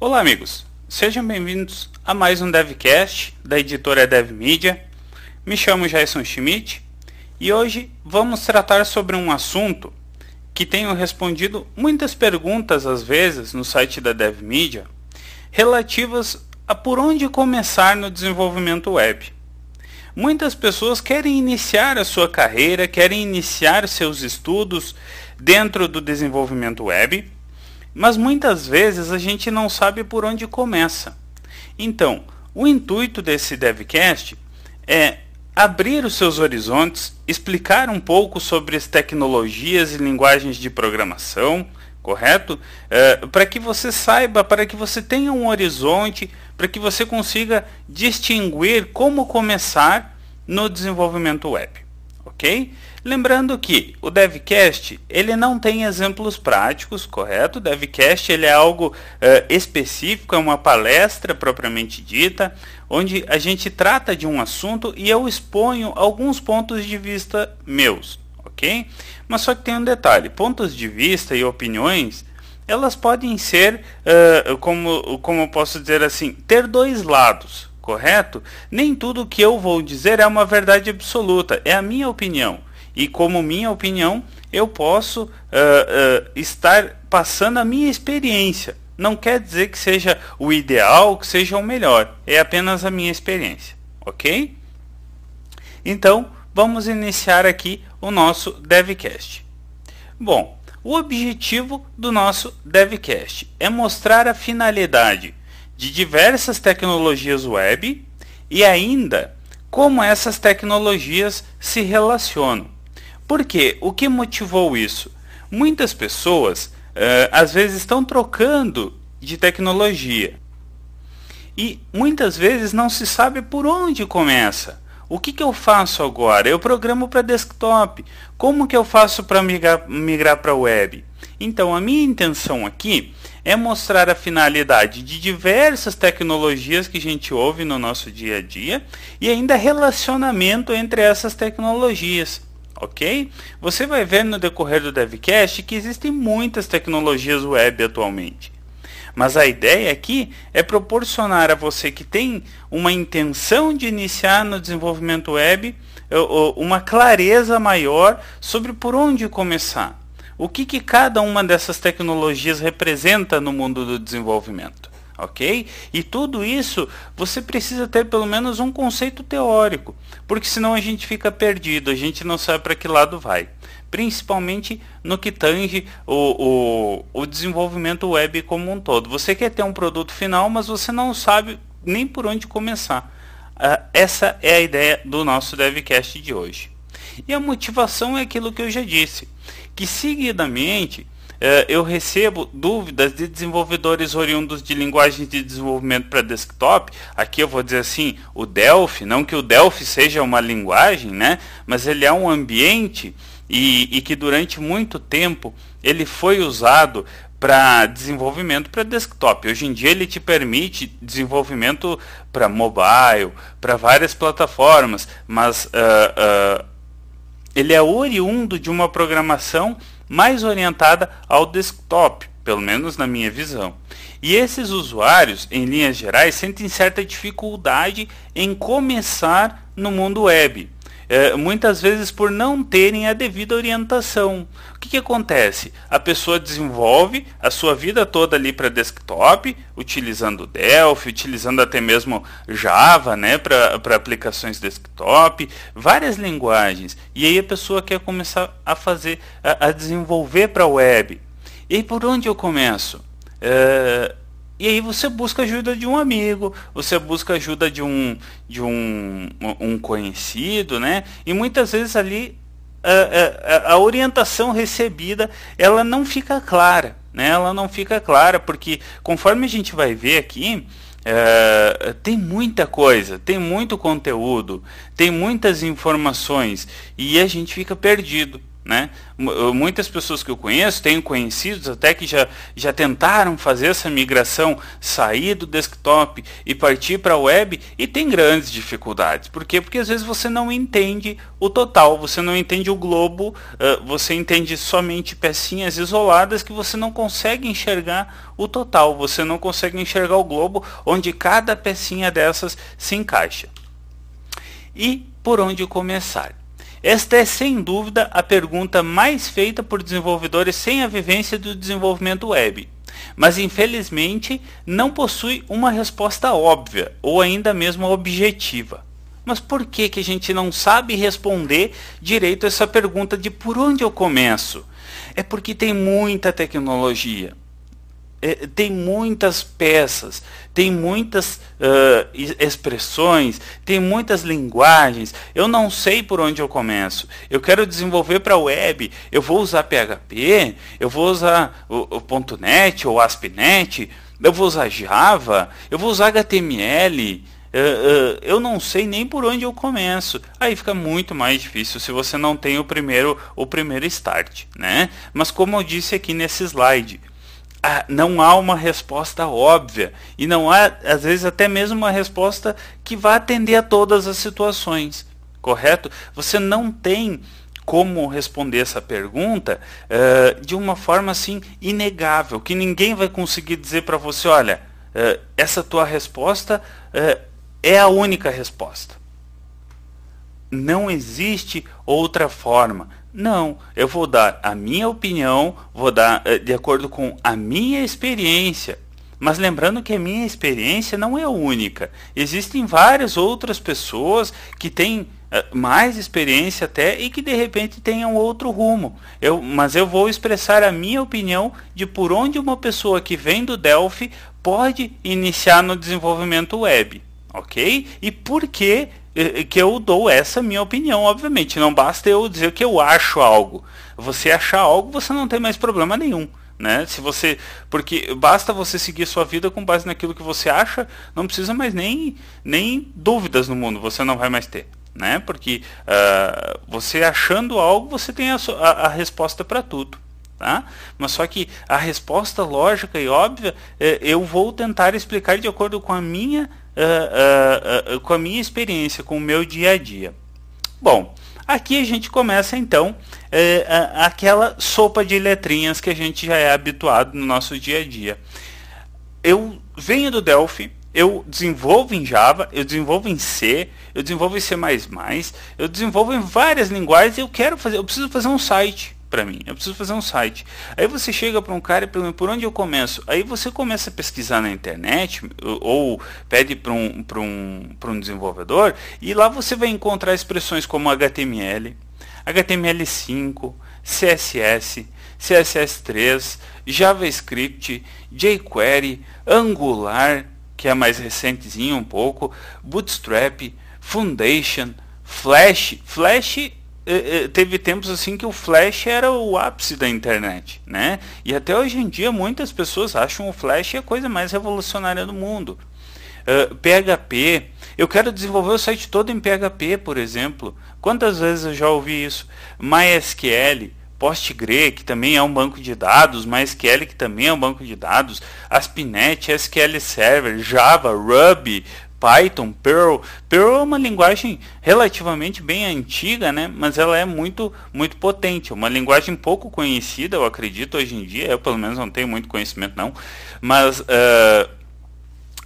Olá, amigos. Sejam bem-vindos a mais um DevCast da editora DevMedia. Me chamo Jason Schmidt e hoje vamos tratar sobre um assunto que tenho respondido muitas perguntas às vezes no site da DevMedia relativas a por onde começar no desenvolvimento web. Muitas pessoas querem iniciar a sua carreira, querem iniciar seus estudos dentro do desenvolvimento web, mas muitas vezes a gente não sabe por onde começa. Então, o intuito desse DevCast é abrir os seus horizontes, explicar um pouco sobre as tecnologias e linguagens de programação, correto? É, para que você saiba, para que você tenha um horizonte, para que você consiga distinguir como começar no desenvolvimento web, ok? Lembrando que o DevCast ele não tem exemplos práticos, correto? O DevCast ele é algo uh, específico, é uma palestra propriamente dita, onde a gente trata de um assunto e eu exponho alguns pontos de vista meus, ok? Mas só que tem um detalhe: pontos de vista e opiniões elas podem ser, uh, como, como eu posso dizer assim, ter dois lados, correto? Nem tudo que eu vou dizer é uma verdade absoluta, é a minha opinião e como minha opinião, eu posso uh, uh, estar passando a minha experiência. Não quer dizer que seja o ideal, que seja o melhor. É apenas a minha experiência, ok? Então, vamos iniciar aqui o nosso DevCast. Bom, o objetivo do nosso DevCast é mostrar a finalidade de diversas tecnologias web e ainda como essas tecnologias se relacionam. Por quê? O que motivou isso? Muitas pessoas uh, às vezes estão trocando de tecnologia e muitas vezes não se sabe por onde começa. O que, que eu faço agora? Eu programo para desktop. Como que eu faço para migrar, migrar para web? Então, a minha intenção aqui é mostrar a finalidade de diversas tecnologias que a gente ouve no nosso dia a dia e ainda relacionamento entre essas tecnologias ok? Você vai ver no decorrer do DevCast que existem muitas tecnologias web atualmente. Mas a ideia aqui é proporcionar a você que tem uma intenção de iniciar no desenvolvimento web uma clareza maior sobre por onde começar. O que, que cada uma dessas tecnologias representa no mundo do desenvolvimento ok? E tudo isso você precisa ter pelo menos um conceito teórico, porque senão a gente fica perdido, a gente não sabe para que lado vai. Principalmente no que tange o, o, o desenvolvimento web como um todo. Você quer ter um produto final, mas você não sabe nem por onde começar. Uh, essa é a ideia do nosso DevCast de hoje. E a motivação é aquilo que eu já disse, que seguidamente eu recebo dúvidas de desenvolvedores oriundos de linguagens de desenvolvimento para desktop. Aqui eu vou dizer assim, o Delphi, não que o Delphi seja uma linguagem, né? Mas ele é um ambiente e, e que durante muito tempo ele foi usado para desenvolvimento para desktop. Hoje em dia ele te permite desenvolvimento para mobile, para várias plataformas, mas uh, uh, ele é oriundo de uma programação mais orientada ao desktop, pelo menos na minha visão. E esses usuários, em linhas gerais, sentem certa dificuldade em começar no mundo web é, muitas vezes por não terem a devida orientação. O que, que acontece? A pessoa desenvolve a sua vida toda ali para desktop, utilizando Delphi, utilizando até mesmo Java né, para aplicações desktop, várias linguagens. E aí a pessoa quer começar a fazer, a, a desenvolver para web. E aí por onde eu começo? É, e aí você busca ajuda de um amigo, você busca ajuda de um, de um, um conhecido, né? E muitas vezes ali a, a, a, orientação recebida ela não fica clara, né? Ela não fica clara porque conforme a gente vai ver aqui é, tem muita coisa, tem muito conteúdo, tem muitas informações e a gente fica perdido. Né? Muitas pessoas que eu conheço, tenho conhecidos até que já, já tentaram fazer essa migração, sair do desktop e partir para a web e tem grandes dificuldades. Por quê? Porque às vezes você não entende o total, você não entende o globo, uh, você entende somente pecinhas isoladas que você não consegue enxergar o total, você não consegue enxergar o globo onde cada pecinha dessas se encaixa. E por onde começar? Esta é sem dúvida a pergunta mais feita por desenvolvedores sem a vivência do desenvolvimento web, mas infelizmente não possui uma resposta óbvia ou ainda mesmo objetiva. Mas por que, que a gente não sabe responder direito essa pergunta de por onde eu começo? É porque tem muita tecnologia é, tem muitas peças, tem muitas uh, expressões, tem muitas linguagens. Eu não sei por onde eu começo. Eu quero desenvolver para web. Eu vou usar PHP, eu vou usar o, o .NET ou ASP.NET, eu vou usar Java, eu vou usar HTML. Uh, uh, eu não sei nem por onde eu começo. Aí fica muito mais difícil se você não tem o primeiro o primeiro start, né? Mas como eu disse aqui nesse slide, ah, não há uma resposta óbvia e não há, às vezes, até mesmo uma resposta que vá atender a todas as situações, correto? Você não tem como responder essa pergunta uh, de uma forma assim inegável, que ninguém vai conseguir dizer para você, olha, uh, essa tua resposta uh, é a única resposta. Não existe outra forma. Não, eu vou dar a minha opinião, vou dar eh, de acordo com a minha experiência. Mas lembrando que a minha experiência não é única. Existem várias outras pessoas que têm eh, mais experiência até e que de repente tenham outro rumo. Eu, mas eu vou expressar a minha opinião de por onde uma pessoa que vem do Delphi pode iniciar no desenvolvimento web, ok? E por que que eu dou essa minha opinião, obviamente. Não basta eu dizer que eu acho algo. Você achar algo, você não tem mais problema nenhum. Né? Se você, porque basta você seguir sua vida com base naquilo que você acha, não precisa mais nem, nem dúvidas no mundo, você não vai mais ter, né? Porque uh, você achando algo, você tem a, a, a resposta para tudo. Tá? Mas só que a resposta lógica e óbvia eh, eu vou tentar explicar de acordo com a minha uh, uh, com a minha experiência, com o meu dia a dia. Bom, aqui a gente começa então aquela sopa de letrinhas que a gente já é habituado no nosso dia a dia. Eu venho do Delphi, eu desenvolvo em Java, eu desenvolvo em C, eu desenvolvo em C++, eu desenvolvo em várias linguagens, eu quero fazer, eu preciso fazer um site para mim. Eu preciso fazer um site. Aí você chega para um cara e pergunta por onde eu começo. Aí você começa a pesquisar na internet ou pede para um, um, um desenvolvedor e lá você vai encontrar expressões como HTML, HTML5, CSS, CSS3, JavaScript, jQuery, Angular, que é mais recentezinho um pouco, Bootstrap, Foundation, Flash. Flash teve tempos assim que o Flash era o ápice da internet, né? E até hoje em dia muitas pessoas acham o Flash a coisa mais revolucionária do mundo. Uh, eh, PHP, eu quero desenvolver o site todo em PHP, por exemplo. Quantas vezes eu já ouvi isso? MySQL, PostgreSQL, que também é um banco de dados, MySQL, que também é um banco de dados, ASP.NET, SQL Server, Java, Ruby, Python, Perl. Perl é uma linguagem relativamente bem antiga, né? mas ela é muito, muito potente. É uma linguagem pouco conhecida, eu acredito, hoje em dia. Eu, pelo menos, não tenho muito conhecimento, não. Mas uh,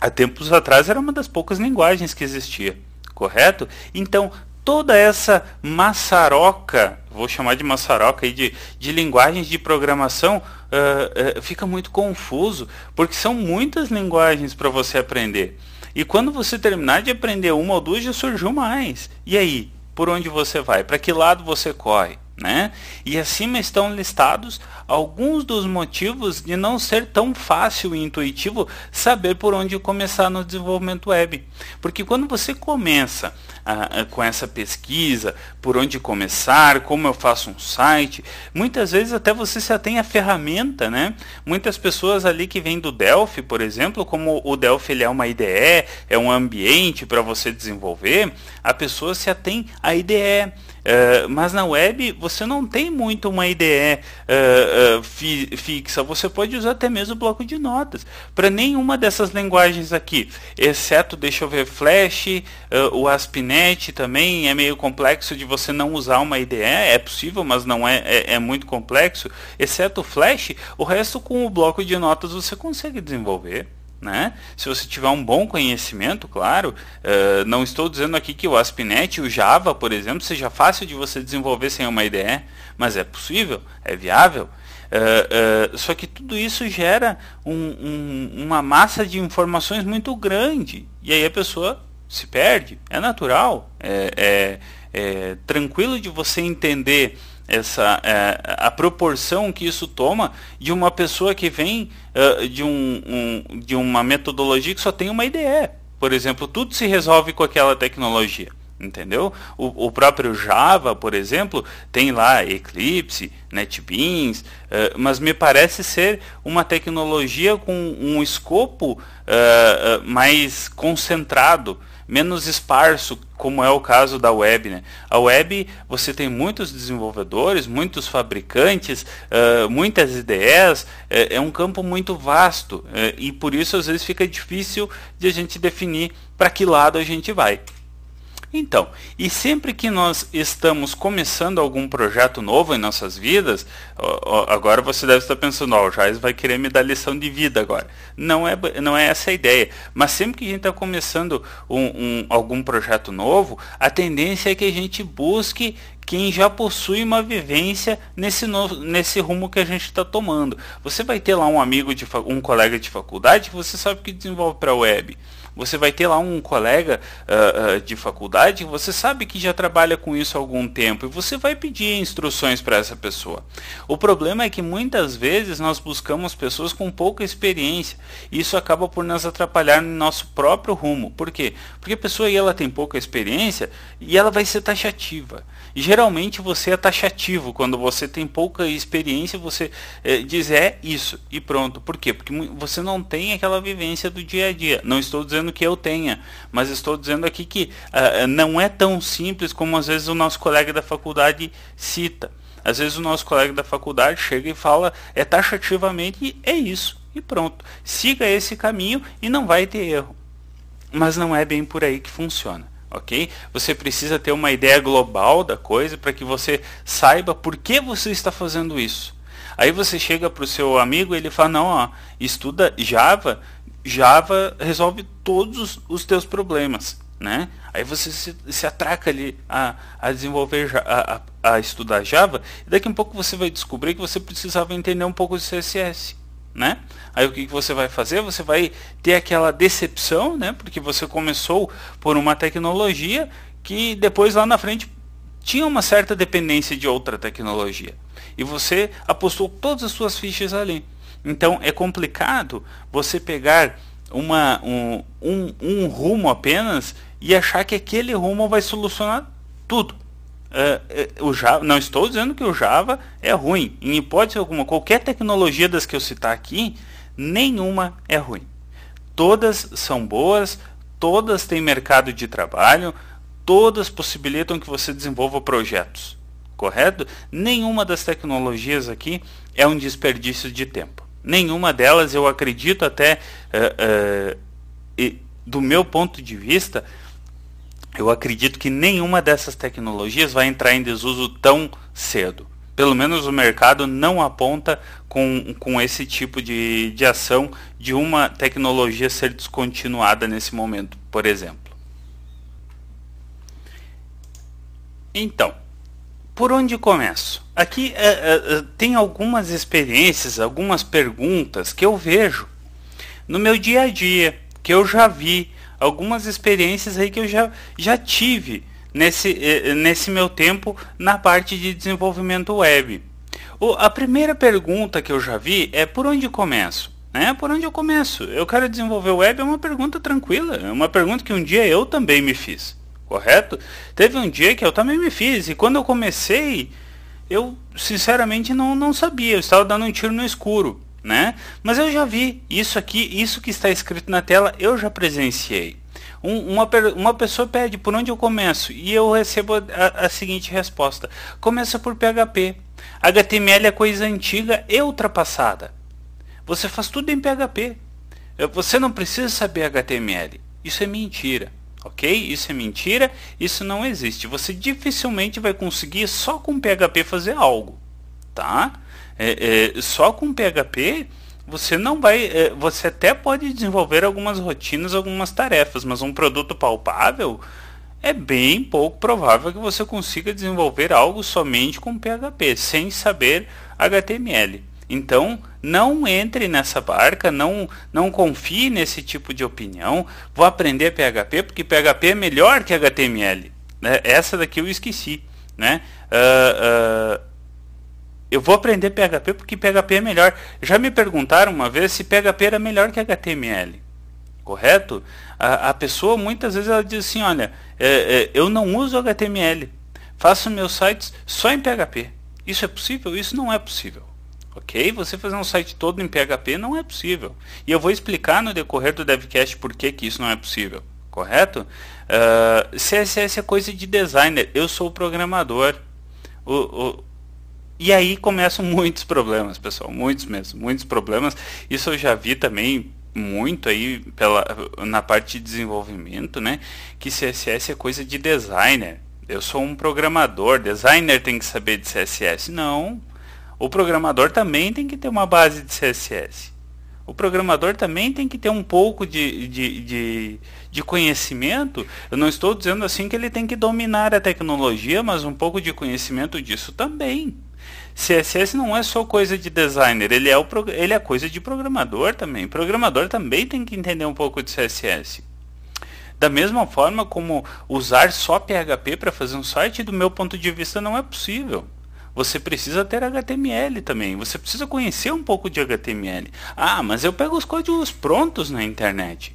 há tempos atrás era uma das poucas linguagens que existia, correto? Então, toda essa maçaroca, vou chamar de maçaroca aí, de, de linguagens de programação, uh, uh, fica muito confuso, porque são muitas linguagens para você aprender. E quando você terminar de aprender uma ou duas, já surgiu mais. E aí? Por onde você vai? Para que lado você corre? Né? E acima estão listados alguns dos motivos de não ser tão fácil e intuitivo saber por onde começar no desenvolvimento web. Porque quando você começa com essa pesquisa, por onde começar, como eu faço um site. Muitas vezes até você já tem a ferramenta, né? Muitas pessoas ali que vêm do Delphi, por exemplo, como o Delphi ele é uma IDE, é um ambiente para você desenvolver, a pessoa se atém à IDE. Uh, mas na web você não tem muito uma IDE uh, uh, fi, fixa, você pode usar até mesmo o bloco de notas para nenhuma dessas linguagens aqui, exceto, deixa eu ver, Flash, o ASP.NET também. É meio complexo de você não usar uma IDE, é possível, mas não é, é, é muito complexo, exceto o Flash, o resto com o bloco de notas você consegue desenvolver. Né? Se você tiver um bom conhecimento, claro, uh, não estou dizendo aqui que o ASP.NET o Java, por exemplo, seja fácil de você desenvolver sem uma IDE, mas é possível, é viável. Uh, uh, só que tudo isso gera um, um, uma massa de informações muito grande e aí a pessoa se perde. É natural, é, é, é tranquilo de você entender essa é, a proporção que isso toma de uma pessoa que vem uh, de, um, um, de uma metodologia que só tem uma ideia. Por exemplo, tudo se resolve com aquela tecnologia. Entendeu? O, o próprio Java, por exemplo, tem lá Eclipse, NetBeans, uh, mas me parece ser uma tecnologia com um escopo uh, mais concentrado menos esparso, como é o caso da web. Né? A web você tem muitos desenvolvedores, muitos fabricantes, uh, muitas ideias, é, é, um campo muito vasto uh, e por isso às vezes fica difícil de a gente definir para que lado a gente vai. Então, e sempre que nós estamos começando algum projeto novo em nossas vidas, agora você deve estar pensando, ó, oh, o Jais vai querer me dar lição de vida agora. Não é, não é essa a ideia. Mas sempre que a gente está começando um, um, algum projeto novo, a tendência é que a gente busque quem já possui uma vivência nesse, novo, nesse rumo que a gente está tomando. Você vai ter lá um amigo, de, um colega de faculdade que você sabe que desenvolve para a web você vai ter lá um colega uh, uh, de faculdade, você sabe que já trabalha com isso há algum tempo e você vai pedir instruções para essa pessoa. O problema é que muitas vezes nós buscamos pessoas com pouca experiência e isso acaba por nos atrapalhar no nosso próprio rumo. Por quê? Porque a pessoa ela tem pouca experiência e ela vai ser taxativa. Geralmente você é taxativo quando você tem pouca experiência, você eh, diz é isso e pronto. Por quê? Porque você não tem aquela vivência do dia a dia. Não estou dizendo dizendo que eu tenha, mas estou dizendo aqui que uh, não é tão simples como às vezes o nosso colega da faculdade cita. Às vezes o nosso colega da faculdade chega e fala é taxativamente é isso e pronto. Siga esse caminho e não vai ter erro. Mas não é bem por aí que funciona. Ok? Você precisa ter uma ideia global da coisa para que você saiba por que você está fazendo isso. Aí você chega para o seu amigo e ele fala, não, ó, estuda Java Java resolve todos os teus problemas, né? Aí você se, se atraca ali a, a desenvolver, a, a, a, estudar Java, e daqui a pouco você vai descobrir que você precisava entender um pouco de CSS, né? Aí o que, você vai fazer? Você vai ter aquela decepção, né? Porque você começou por uma tecnologia que depois lá na frente tinha uma certa dependência de outra tecnologia. E você apostou todas as suas fichas ali. Então é complicado você pegar uma, um, um, um rumo apenas e achar que aquele rumo vai solucionar tudo. Uh, o Java, não estou dizendo que o Java é ruim. Em hipótese alguma, qualquer tecnologia das que eu citar aqui, nenhuma é ruim. Todas são boas, todas têm mercado de trabalho, todas possibilitam que você desenvolva projetos. Correto? Nenhuma das tecnologias aqui é um desperdício de tempo. Nenhuma delas, eu acredito até, uh, uh, e, do meu ponto de vista, eu acredito que nenhuma dessas tecnologias vai entrar em desuso tão cedo. Pelo menos o mercado não aponta com, com esse tipo de, de ação de uma tecnologia ser descontinuada nesse momento, por exemplo. Então, por onde começo? Aqui é, é, é, tem algumas experiências, algumas perguntas que eu vejo no meu dia a dia, que eu já vi, algumas experiências aí que eu já, já tive nesse, é, nesse meu tempo na parte de desenvolvimento web. O, a primeira pergunta que eu já vi é por onde começo? Né? Por onde eu começo? Eu quero desenvolver web é uma pergunta tranquila, é uma pergunta que um dia eu também me fiz correto? Teve um dia que eu também me fiz, e quando eu comecei, eu sinceramente não, não sabia, eu estava dando um tiro no escuro, né? Mas eu já vi isso aqui, isso que está escrito na tela, eu já presenciei. Um, uma, uma pessoa pede por onde eu começo e eu recebo a, a seguinte resposta: começa por PHP. HTML é coisa antiga e ultrapassada. Você faz tudo em PHP. Você não precisa saber HTML. Isso é mentira. Ok? Isso é mentira, isso não existe. Você dificilmente vai conseguir só com PHP fazer algo. Tá? É, é, só com PHP você não vai. É, você até pode desenvolver algumas rotinas, algumas tarefas, mas um produto palpável é bem pouco provável que você consiga desenvolver algo somente com PHP, sem saber HTML. Então, não entre nessa barca, não, não confie nesse tipo de opinião. Vou aprender PHP porque PHP é melhor que HTML. Né? Essa daqui eu esqueci. Né? Uh, uh, eu vou aprender PHP porque PHP é melhor. Já me perguntaram uma vez se PHP era melhor que HTML. Correto? A, a pessoa muitas vezes ela diz assim, olha, é, é, eu não uso HTML. Faço meus sites só em PHP. Isso é possível? Isso não é possível. Ok? Você fazer um site todo em PHP não é possível. E eu vou explicar no decorrer do DevCast por que, que isso não é possível. Correto? Uh, ah, CSS é coisa de designer. Eu sou programador. O, o, e aí começam muitos problemas, pessoal. Muitos mesmo. Muitos problemas. Isso eu já vi também muito aí pela, na parte de desenvolvimento, né? Que CSS é coisa de designer. Eu sou um programador. Designer tem que saber de CSS. Não o programador também tem que ter uma base de CSS. O programador também tem que ter um pouco de, de, de, de, conhecimento. Eu não estou dizendo assim que ele tem que dominar a tecnologia, mas um pouco de conhecimento disso também. CSS não é só coisa de designer, ele é, o, ele é coisa de programador também. Programador também tem que entender um pouco de CSS. Da mesma forma como usar só PHP para fazer um site, do meu ponto de vista, não é possível você precisa ter HTML também. Você precisa conhecer um pouco de HTML. Ah, mas eu pego os códigos prontos na internet.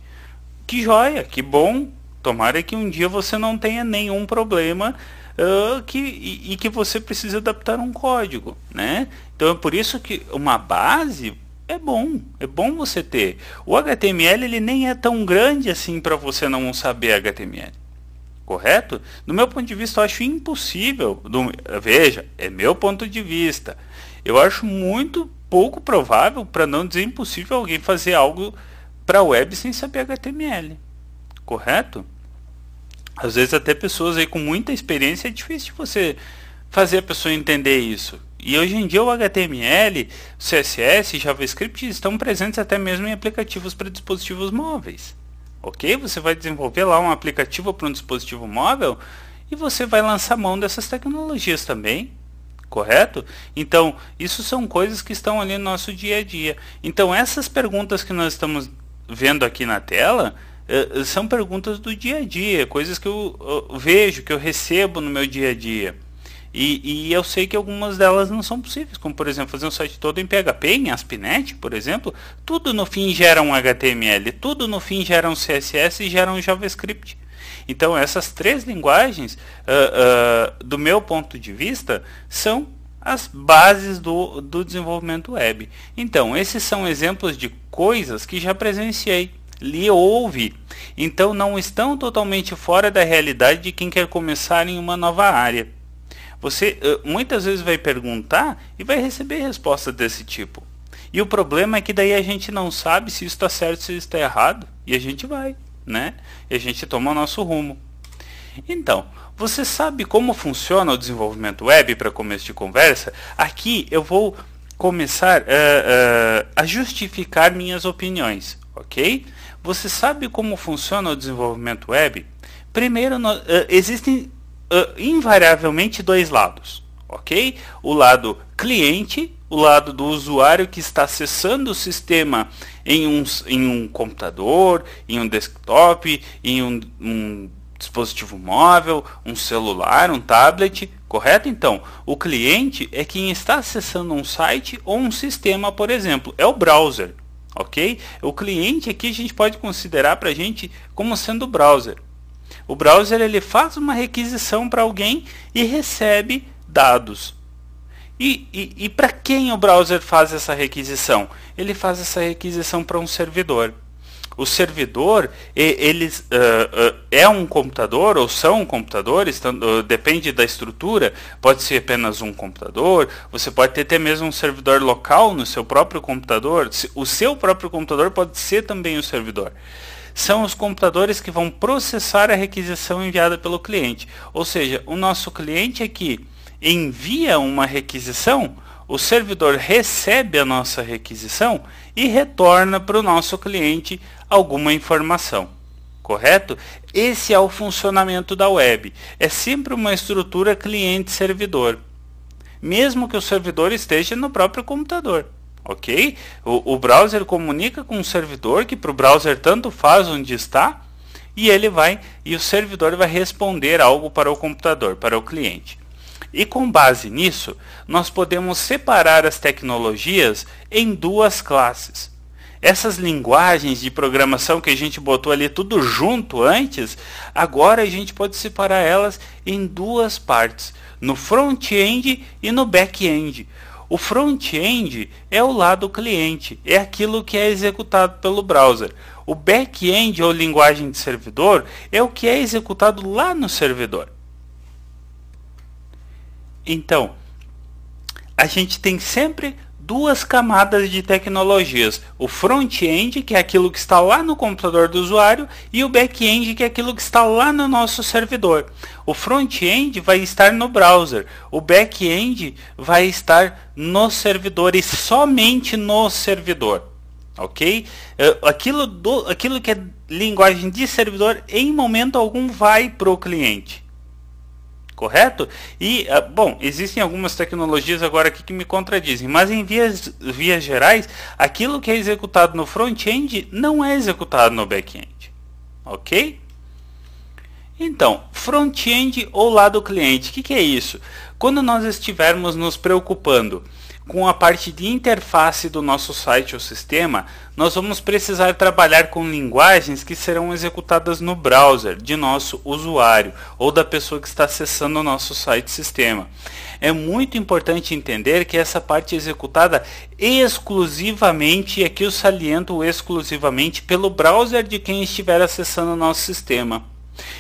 Que joia, que bom. Tomara que um dia você não tenha nenhum problema uh, que, e, e, que você precise adaptar um código. Né? Então é por isso que uma base é bom. É bom você ter. O HTML ele nem é tão grande assim para você não saber HTML correto? Do meu ponto de vista, eu acho impossível. Do, veja, é meu ponto de vista. Eu acho muito pouco provável, para não dizer impossível, alguém fazer algo para a web sem saber HTML. Correto? Às vezes até pessoas aí com muita experiência é difícil você fazer a pessoa entender isso. E hoje em dia o HTML, CSS JavaScript estão presentes até mesmo em aplicativos para dispositivos móveis ok? Você vai desenvolver lá um aplicativo para um dispositivo móvel e você vai lançar mão dessas tecnologias também, correto? Então, isso são coisas que estão ali no nosso dia a dia. Então, essas perguntas que nós estamos vendo aqui na tela são perguntas do dia a dia, coisas que eu, eu vejo, que eu recebo no meu dia a dia. E, e, eu sei que algumas delas não são possíveis, como por exemplo fazer um site todo em PHP, em ASP.NET, por exemplo, tudo no fim gera um HTML, tudo no fim gera um CSS e gera um JavaScript. Então essas três linguagens, uh, uh, do meu ponto de vista, são as bases do, do desenvolvimento web. Então esses são exemplos de coisas que já presenciei li ou ouvi. Então não estão totalmente fora da realidade de quem quer começar em uma nova área. Você uh, muitas vezes vai perguntar e vai receber resposta desse tipo. E o problema é que daí a gente não sabe se isso está certo, se isso está errado, e a gente vai, né? E a gente toma nosso rumo. Então, você sabe como funciona o desenvolvimento web para começo de conversa? Aqui eu vou começar uh, uh, a justificar minhas opiniões, ok? Você sabe como funciona o desenvolvimento web? Primeiro, uh, existem uh, invariavelmente dois lados, ok? O lado cliente, o lado do usuário que está acessando o sistema em um, em um computador, em um desktop, em um, um dispositivo móvel, um celular, um tablet, correto? Então, o cliente é quem está acessando um site ou um sistema, por exemplo, é o browser, ok? O cliente aqui a gente pode considerar para a gente como sendo o browser. O browser ele faz uma requisição para alguém e recebe dados. E, e, e para quem o browser faz essa requisição? Ele faz essa requisição para um servidor. O servidor eles uh, uh, é um computador ou são computadores? Uh, depende da estrutura. Pode ser apenas um computador. Você pode ter até mesmo um servidor local no seu próprio computador. O seu próprio computador pode ser também o servidor. São os computadores que vão processar a requisição enviada pelo cliente. Ou seja o nosso cliente aqui envia uma requisição o servidor recebe a nossa requisição e retorna para o nosso cliente alguma informação. Correto? Esse é o funcionamento da web. É sempre uma estrutura cliente-servidor. Mesmo que o servidor esteja no próprio computador. Ok? O, o browser comunica com o servidor, que para o browser tanto faz onde está, e ele vai e o servidor vai responder algo para o computador, para o cliente. E com base nisso, nós podemos separar as tecnologias em duas classes. Essas linguagens de programação que a gente botou ali tudo junto antes, agora a gente pode separar elas em duas partes, no front-end e no back-end. O front-end é o lado cliente, é aquilo que é executado pelo browser. O back-end ou linguagem de servidor é o que é executado lá no servidor. Então, a gente tem sempre duas camadas de tecnologias. O front-end, que é aquilo que está lá no computador do usuário, e o back-end, que é aquilo que está lá no nosso servidor. O front-end vai estar no browser, o back-end vai estar no servidor e somente no servidor. Ok? Eh, aquilo, do, aquilo que é linguagem de servidor, em momento algum, vai para o cliente correto? E, ah, bom, existem algumas tecnologias agora aqui que me contradizem, mas em vias, vias gerais, aquilo que é executado no front-end não é executado no back-end, ok? Então, front-end ou lado cliente, o que, que é isso? Quando nós estivermos nos preocupando com a parte de interface do nosso site ou sistema, nós vamos precisar trabalhar com linguagens que serão executadas no browser de nosso usuário ou da pessoa que está acessando o nosso site sistema. É muito importante entender que essa parte é executada exclusivamente, e aqui eu saliento exclusivamente, pelo browser de quem estiver acessando o nosso sistema.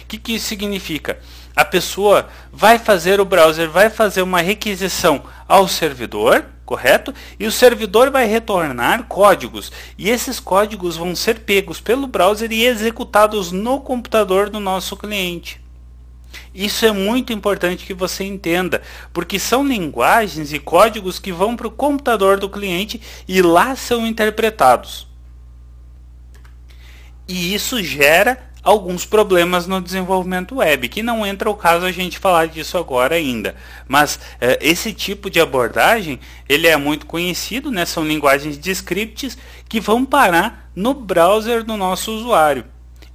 O que, que isso significa? A pessoa vai fazer, o browser vai fazer uma requisição ao servidor, correto? E o servidor vai retornar códigos. E esses códigos vão ser pegos pelo browser e executados no computador do nosso cliente. Isso é muito importante que você entenda, porque são linguagens e códigos que vão para o computador do cliente e lá são interpretados. E isso gera alguns problemas no desenvolvimento web, que não entra o caso a gente falar disso agora ainda. Mas eh, esse tipo de abordagem, ele é muito conhecido, né? são linguagens de scripts que vão parar no browser do nosso usuário.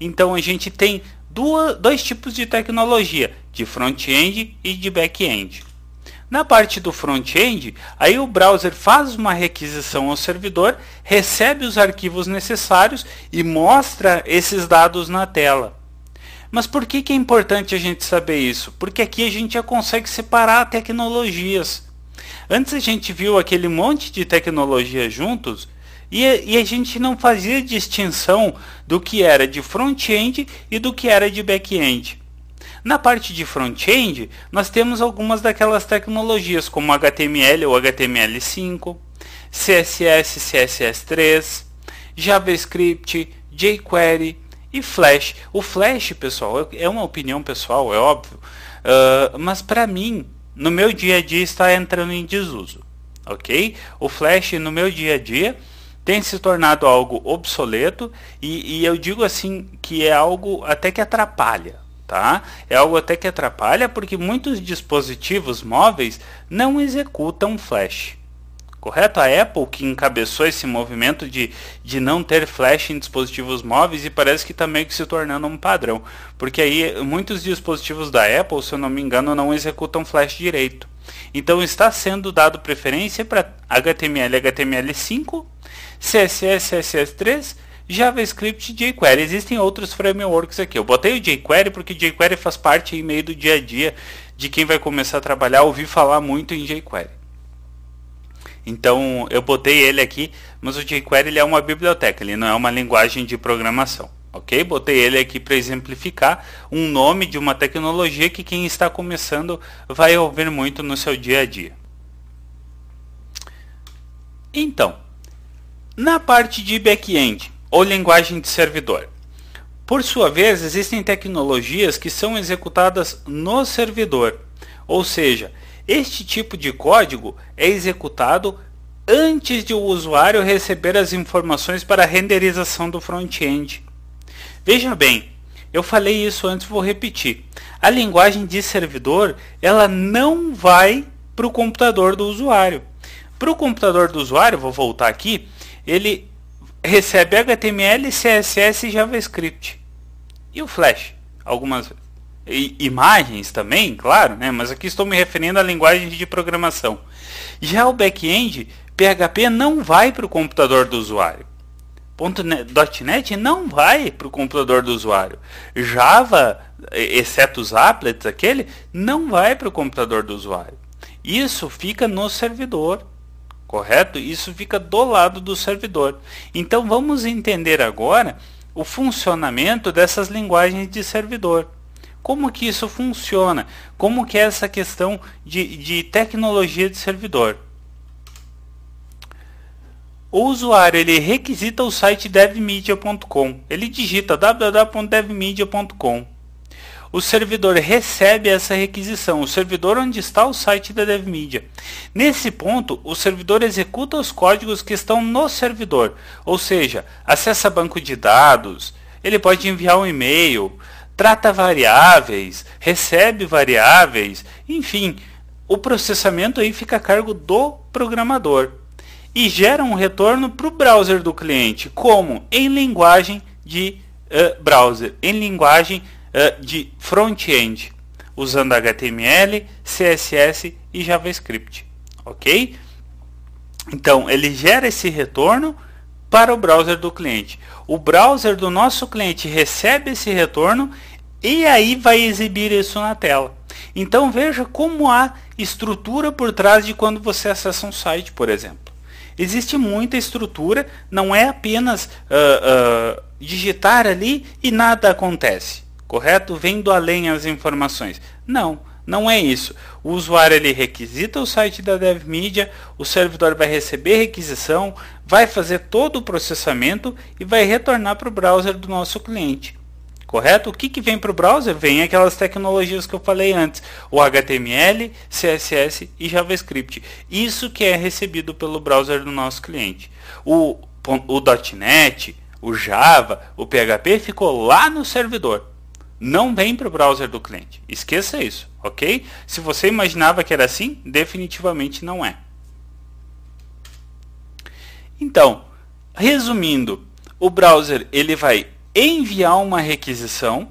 Então a gente tem duas, dois tipos de tecnologia, de front-end e de back-end. Na parte do front-end, aí o browser faz uma requisição ao servidor, recebe os arquivos necessários e mostra esses dados na tela. Mas por que, que é importante a gente saber isso? Porque aqui a gente já consegue separar tecnologias. Antes a gente viu aquele monte de tecnologia juntos e, e a gente não fazia distinção do que era de front-end e do que era de back-end. Na parte de front-end, nós temos algumas daquelas tecnologias como HTML ou HTML5, CSS, CSS3, JavaScript, jQuery e Flash. O Flash, pessoal, é uma opinião pessoal, é óbvio, uh, mas para mim, no meu dia a dia está entrando em desuso, ok? O Flash no meu dia a dia tem se tornado algo obsoleto e, e eu digo assim que é algo até que atrapalha tá? É algo até que atrapalha porque muitos dispositivos móveis não executam flash. Correto? A Apple que encabeçou esse movimento de, de não ter flash em dispositivos móveis e parece que está meio que se tornando um padrão. Porque aí muitos dispositivos da Apple, se eu não me engano, não executam flash direito. Então está sendo dado preferência para HTML HTML5, CSS CSS3 JavaScript e jQuery. Existem outros frameworks aqui. Eu botei o jQuery porque jQuery faz parte em meio do dia a dia de quem vai começar a trabalhar, ouvir falar muito em jQuery. Então eu botei ele aqui, mas o jQuery ele é uma biblioteca, ele não é uma linguagem de programação. Ok? Botei ele aqui para exemplificar um nome de uma tecnologia que quem está começando vai ouvir muito no seu dia a dia. Então, na parte de back-end ou linguagem de servidor, por sua vez, existem tecnologias que são executadas no servidor, ou seja, este tipo de código é executado antes de o usuário receber as informações para a renderização do front-end. Veja bem, eu falei isso antes, vou repetir. A linguagem de servidor, ela não vai para o computador do usuário. Para o computador do usuário, vou voltar aqui, ele recebe HTML, CSS e JavaScript. E o Flash, algumas e, imagens também, claro, né? mas aqui estou me referindo à linguagem de programação. Já o back-end, PHP não vai para o computador do usuário. .NET não vai para o computador do usuário. Java, exceto os applets, aquele, não vai para o computador do usuário. Isso fica no servidor, correto? Isso fica do lado do servidor. Então vamos entender agora o funcionamento dessas linguagens de servidor. Como que isso funciona? Como que é essa questão de, de tecnologia de servidor? O usuário ele requisita o site devmedia.com. Ele digita www.devmedia.com. O servidor recebe essa requisição, o servidor onde está o site da DevMedia. Nesse ponto, o servidor executa os códigos que estão no servidor, ou seja, acessa banco de dados, ele pode enviar um e-mail, trata variáveis, recebe variáveis, enfim, o processamento aí fica a cargo do programador. E gera um retorno para o browser do cliente, como? Em linguagem de uh, browser, em linguagem uh, de front-end, usando HTML, CSS e JavaScript, ok? Então ele gera esse retorno para o browser do cliente. O browser do nosso cliente recebe esse retorno e aí vai exibir isso na tela. Então veja como há estrutura por trás de quando você acessa um site, por exemplo. Existe muita estrutura, não é apenas uh, uh, digitar ali e nada acontece, correto? Vendo além as informações. Não, não é isso. O usuário ele requisita o site da DevMedia, o servidor vai receber requisição, vai fazer todo o processamento e vai retornar para o browser do nosso cliente correto? O que, que vem para o browser? Vem aquelas tecnologias que eu falei antes, o HTML, CSS e JavaScript. Isso que é recebido pelo browser do nosso cliente. O, o .NET, o Java, o PHP ficou lá no servidor. Não vem para o browser do cliente. Esqueça isso, ok? Se você imaginava que era assim, definitivamente não é. Então, resumindo, o browser ele vai enviar uma requisição,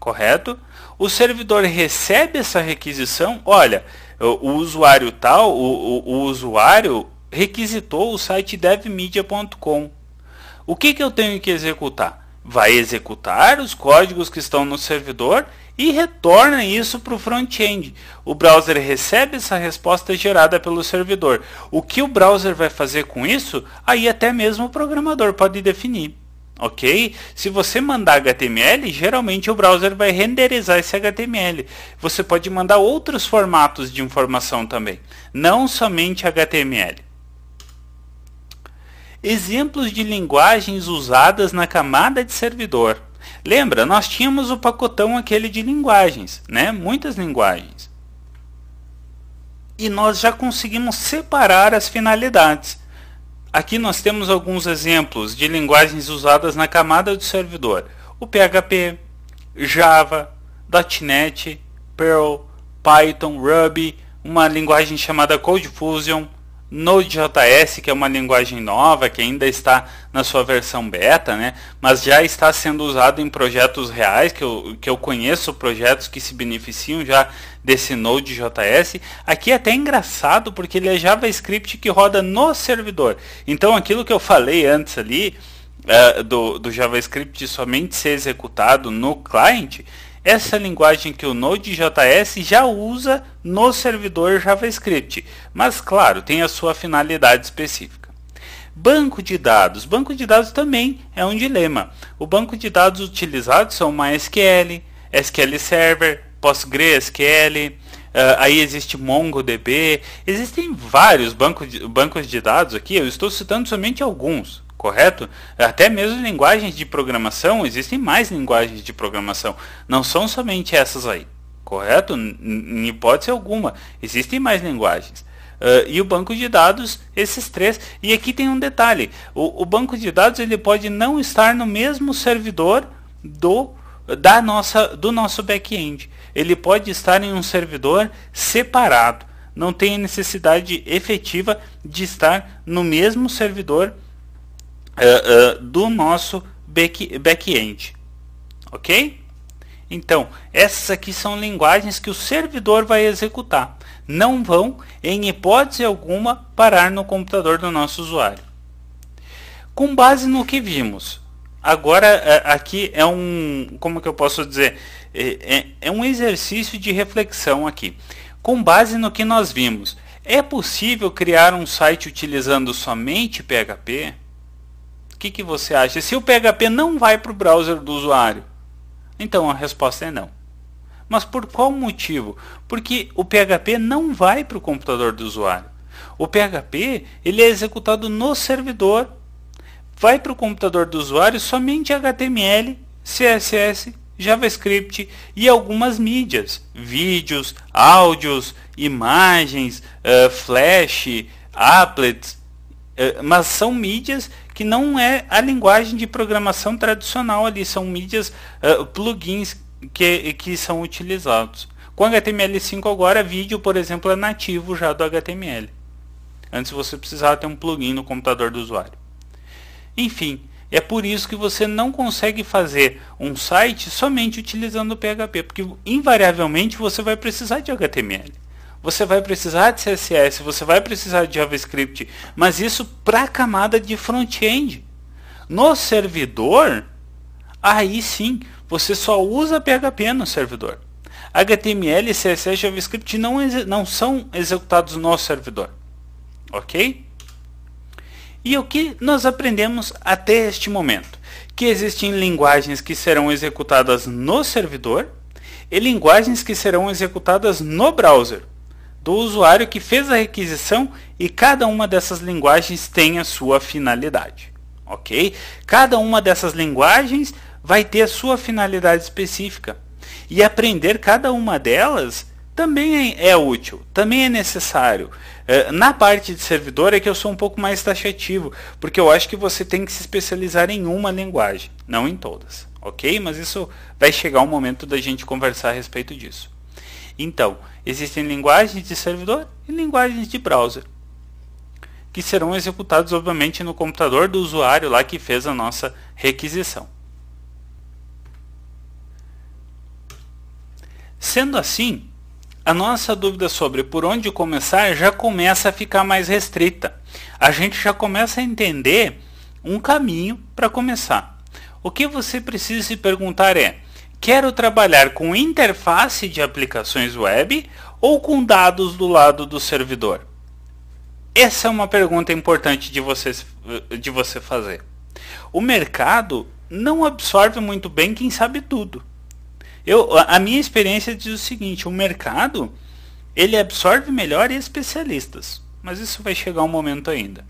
correto? O servidor recebe essa requisição, olha, o, usuário tal, o, o, o, usuário requisitou o site devmedia.com. O que, que eu tenho que executar? Vai executar os códigos que estão no servidor e retorna isso para o front-end. O browser recebe essa resposta gerada pelo servidor. O que o browser vai fazer com isso? Aí até mesmo o programador pode definir ok? Se você mandar HTML, geralmente o browser vai renderizar esse HTML. Você pode mandar outros formatos de informação também, não somente HTML. Exemplos de linguagens usadas na camada de servidor. Lembra, nós tínhamos o pacotão aquele de linguagens, né? Muitas linguagens. E nós já conseguimos separar as finalidades. Aqui nós temos alguns exemplos de linguagens usadas na camada do servidor. O PHP, Java, .NET, Perl, Python, Ruby, uma linguagem chamada CodeFusion, Node.js, que é uma linguagem nova, que ainda está na sua versão beta, né? mas já está sendo usado em projetos reais, que eu, que eu conheço projetos que se beneficiam já desse Node.js. Aqui é até engraçado, porque ele é JavaScript que roda no servidor. Então aquilo que eu falei antes ali, uh, do, do JavaScript somente ser executado no cliente, essa linguagem que o Node.js já usa no servidor JavaScript, mas claro, tem a sua finalidade específica. Banco de dados. Banco de dados também é um dilema. O banco de dados utilizados são MySQL, SQL Server, PostgreSQL, uh, aí existe MongoDB, existem vários bancos de, bancos de dados aqui, eu estou citando somente alguns, correto? Até mesmo linguagens de programação, existem mais linguagens de programação, não são somente essas aí, correto? Em hipótese alguma, existem mais linguagens. Uh, e o banco de dados, esses três. E aqui tem um detalhe: o, o banco de dados ele pode não estar no mesmo servidor do da nossa, do nosso back-end. Ele pode estar em um servidor separado. Não tem necessidade efetiva de estar no mesmo servidor uh, do nosso back-end. Back ok? Então, essas aqui são linguagens que o servidor vai executar. Não vão, em hipótese alguma, parar no computador do nosso usuário. Com base no que vimos, Agora, é, aqui é um, como que eu posso dizer, é, é, um exercício de reflexão aqui. Com base no que nós vimos, é possível criar um site utilizando somente PHP? Que, que você acha? Se o PHP não vai para o browser do usuário, então a resposta é não. Mas por qual motivo? Porque o PHP não vai para o computador do usuário. O PHP ele é executado no servidor vai para o computador do usuário somente HTML, CSS, JavaScript e algumas mídias, vídeos, áudios, imagens, uh, flash, applets, uh, mas são mídias que não é a linguagem de programação tradicional ali, são mídias, uh, plugins que, que são utilizados. Com HTML5 agora, vídeo, por exemplo, é nativo já do HTML. Antes você precisava ter um plugin no computador do usuário. Enfim, é por isso que você não consegue fazer um site somente utilizando o PHP, porque invariavelmente você vai precisar de HTML. Você vai precisar de CSS, você vai precisar de JavaScript, mas isso para a camada de front-end. No servidor, aí sim, você só usa PHP no servidor. HTML, CSS e JavaScript não, não são executados no servidor. Ok? E o que nós aprendemos até este momento? Que existem linguagens que serão executadas no servidor e linguagens que serão executadas no browser do usuário que fez a requisição e cada uma dessas linguagens tem a sua finalidade. Ok? Cada uma dessas linguagens vai ter a sua finalidade específica. E aprender cada uma delas também é, é útil, também é necessário. É, na parte de servidor é que eu sou um pouco mais taxativo, porque eu acho que você tem que se especializar em uma linguagem, não em todas, ok? Mas isso vai chegar um momento da gente conversar a respeito disso. Então, existem linguagens de servidor e linguagens de browser, que serão executados obviamente no computador do usuário lá que fez a nossa requisição. Sendo assim, a nossa dúvida sobre por onde começar já começa a ficar mais restrita. A gente já começa a entender um caminho para começar. O que você precisa se perguntar é: quero trabalhar com interface de aplicações web ou com dados do lado do servidor? Essa é uma pergunta importante de você, de você fazer. O mercado não absorve muito bem quem sabe tudo. Eu, a minha experiência diz o seguinte, o mercado ele absorve melhor especialistas, mas isso vai chegar um momento ainda.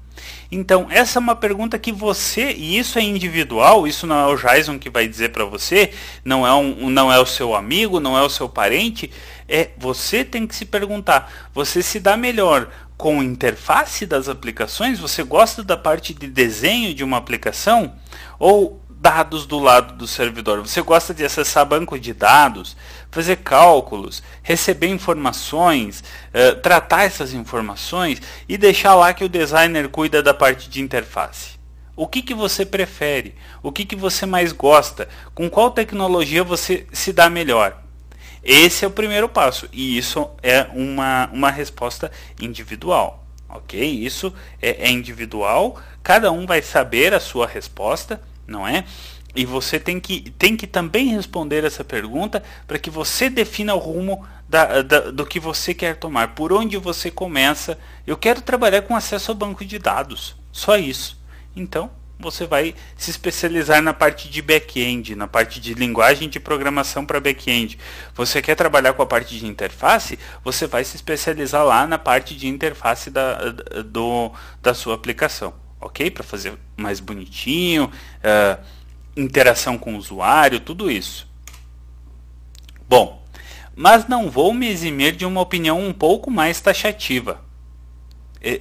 Então, essa é uma pergunta que você, e isso é individual, isso não é o Jason que vai dizer para você, não é, um, não é o seu amigo, não é o seu parente, é você tem que se perguntar, você se dá melhor com interface das aplicações? Você gosta da parte de desenho de uma aplicação? Ou dados do lado do servidor. Você gosta de acessar banco de dados, fazer cálculos, receber informações, uh, tratar essas informações e deixar lá que o designer cuida da parte de interface. O que, que você prefere? O que, que você mais gosta? Com qual tecnologia você se dá melhor? Esse é o primeiro passo e isso é uma, uma resposta individual. Ok? Isso é, é individual, cada um vai saber a sua resposta não é? E você tem que, tem que também responder essa pergunta para que você defina o rumo da, da, do que você quer tomar, por onde você começa. Eu quero trabalhar com acesso ao banco de dados, só isso. Então, você vai se especializar na parte de back-end, na parte de linguagem de programação para back-end. Você quer trabalhar com a parte de interface? Você vai se especializar lá na parte de interface da, do, da sua aplicação, ok? Para fazer mais bonitinho, uh, interação com o usuário, tudo isso. Bom, mas não vou me eximir de uma opinião um pouco mais taxativa.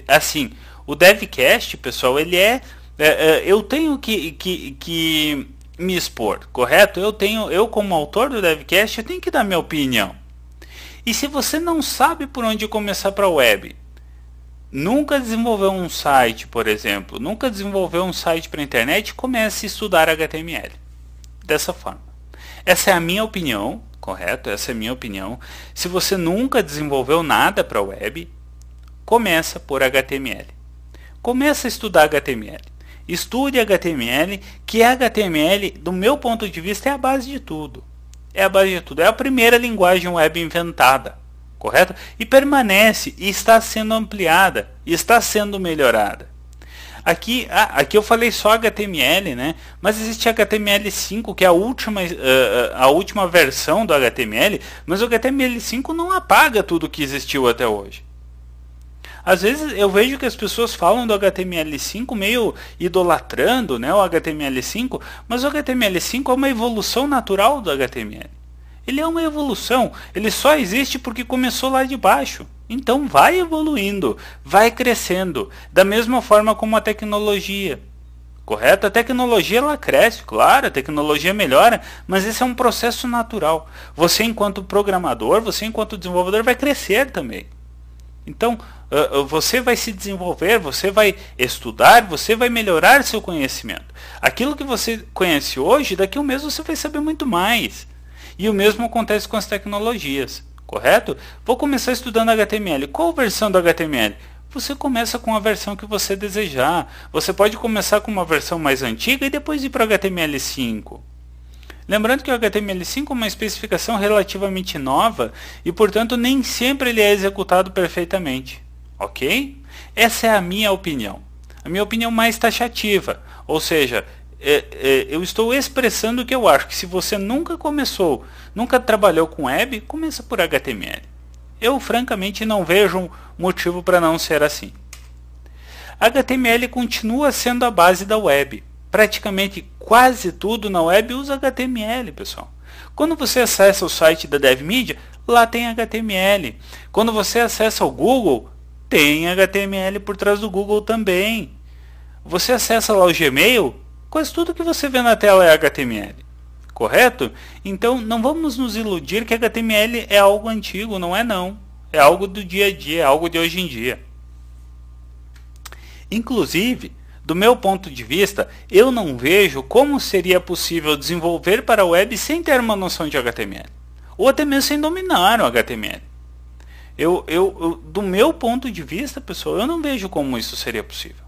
Assim, o DevCast, pessoal, ele é, é, é eu tenho que, que, que me expor, correto? Eu tenho, eu como autor do DevCast, eu tenho que dar minha opinião. E se você não sabe por onde começar para a web, nunca desenvolveu um site, por exemplo, nunca desenvolveu um site para a internet, comece a estudar HTML. Dessa forma. Essa é a minha opinião, correto? Essa é a minha opinião. Se você nunca desenvolveu nada para a web, começa por HTML. Começa a estudar HTML. Estude HTML, que HTML, do meu ponto de vista, é a base de tudo. É a base de tudo. É a primeira linguagem web inventada, correto? E permanece, e está sendo ampliada, está sendo melhorada. Aqui, ah, aqui eu falei só HTML, né? Mas existe HTML5, que é a última, uh, a última versão do HTML, mas o HTML5 não apaga tudo que existiu até hoje. Às vezes eu vejo que as pessoas falam do HTML5 meio idolatrando né, o HTML5, mas o HTML5 é uma evolução natural do HTML. Ele é uma evolução, ele só existe porque começou lá de baixo. Então vai evoluindo, vai crescendo, da mesma forma como a tecnologia. Correto? A tecnologia ela cresce, claro, a tecnologia melhora, mas esse é um processo natural. Você enquanto programador, você enquanto desenvolvedor vai crescer também. Então, você vai se desenvolver, você vai estudar, você vai melhorar seu conhecimento. Aquilo que você conhece hoje, daqui a um mês você vai saber muito mais. E o mesmo acontece com as tecnologias correto? Vou começar estudando HTML. Qual versão do HTML? Você começa com a versão que você desejar. Você pode começar com uma versão mais antiga e depois ir para o HTML5. Lembrando que o HTML5 é uma especificação relativamente nova e, portanto, nem sempre ele é executado perfeitamente. Ok? Essa é a minha opinião. A minha opinião mais taxativa. Ou seja, é, é, eu estou expressando o que eu acho, que se você nunca começou, nunca trabalhou com web, começa por HTML. Eu francamente não vejo motivo para não ser assim. HTML continua sendo a base da web. Praticamente quase tudo na web usa HTML, pessoal. Quando você acessa o site da DevMedia, lá tem HTML. Quando você acessa o Google, tem HTML por trás do Google também. Você acessa lá o Gmail, Quase tudo que você vê na tela é HTML. Correto? Então não vamos nos iludir que HTML é algo antigo, não é não. É algo do dia a dia, é algo de hoje em dia. Inclusive, do meu ponto de vista, eu não vejo como seria possível desenvolver para a web sem ter uma noção de HTML. Ou até mesmo sem dominar o HTML. Eu, eu, eu, do meu ponto de vista, pessoal, eu não vejo como isso seria possível.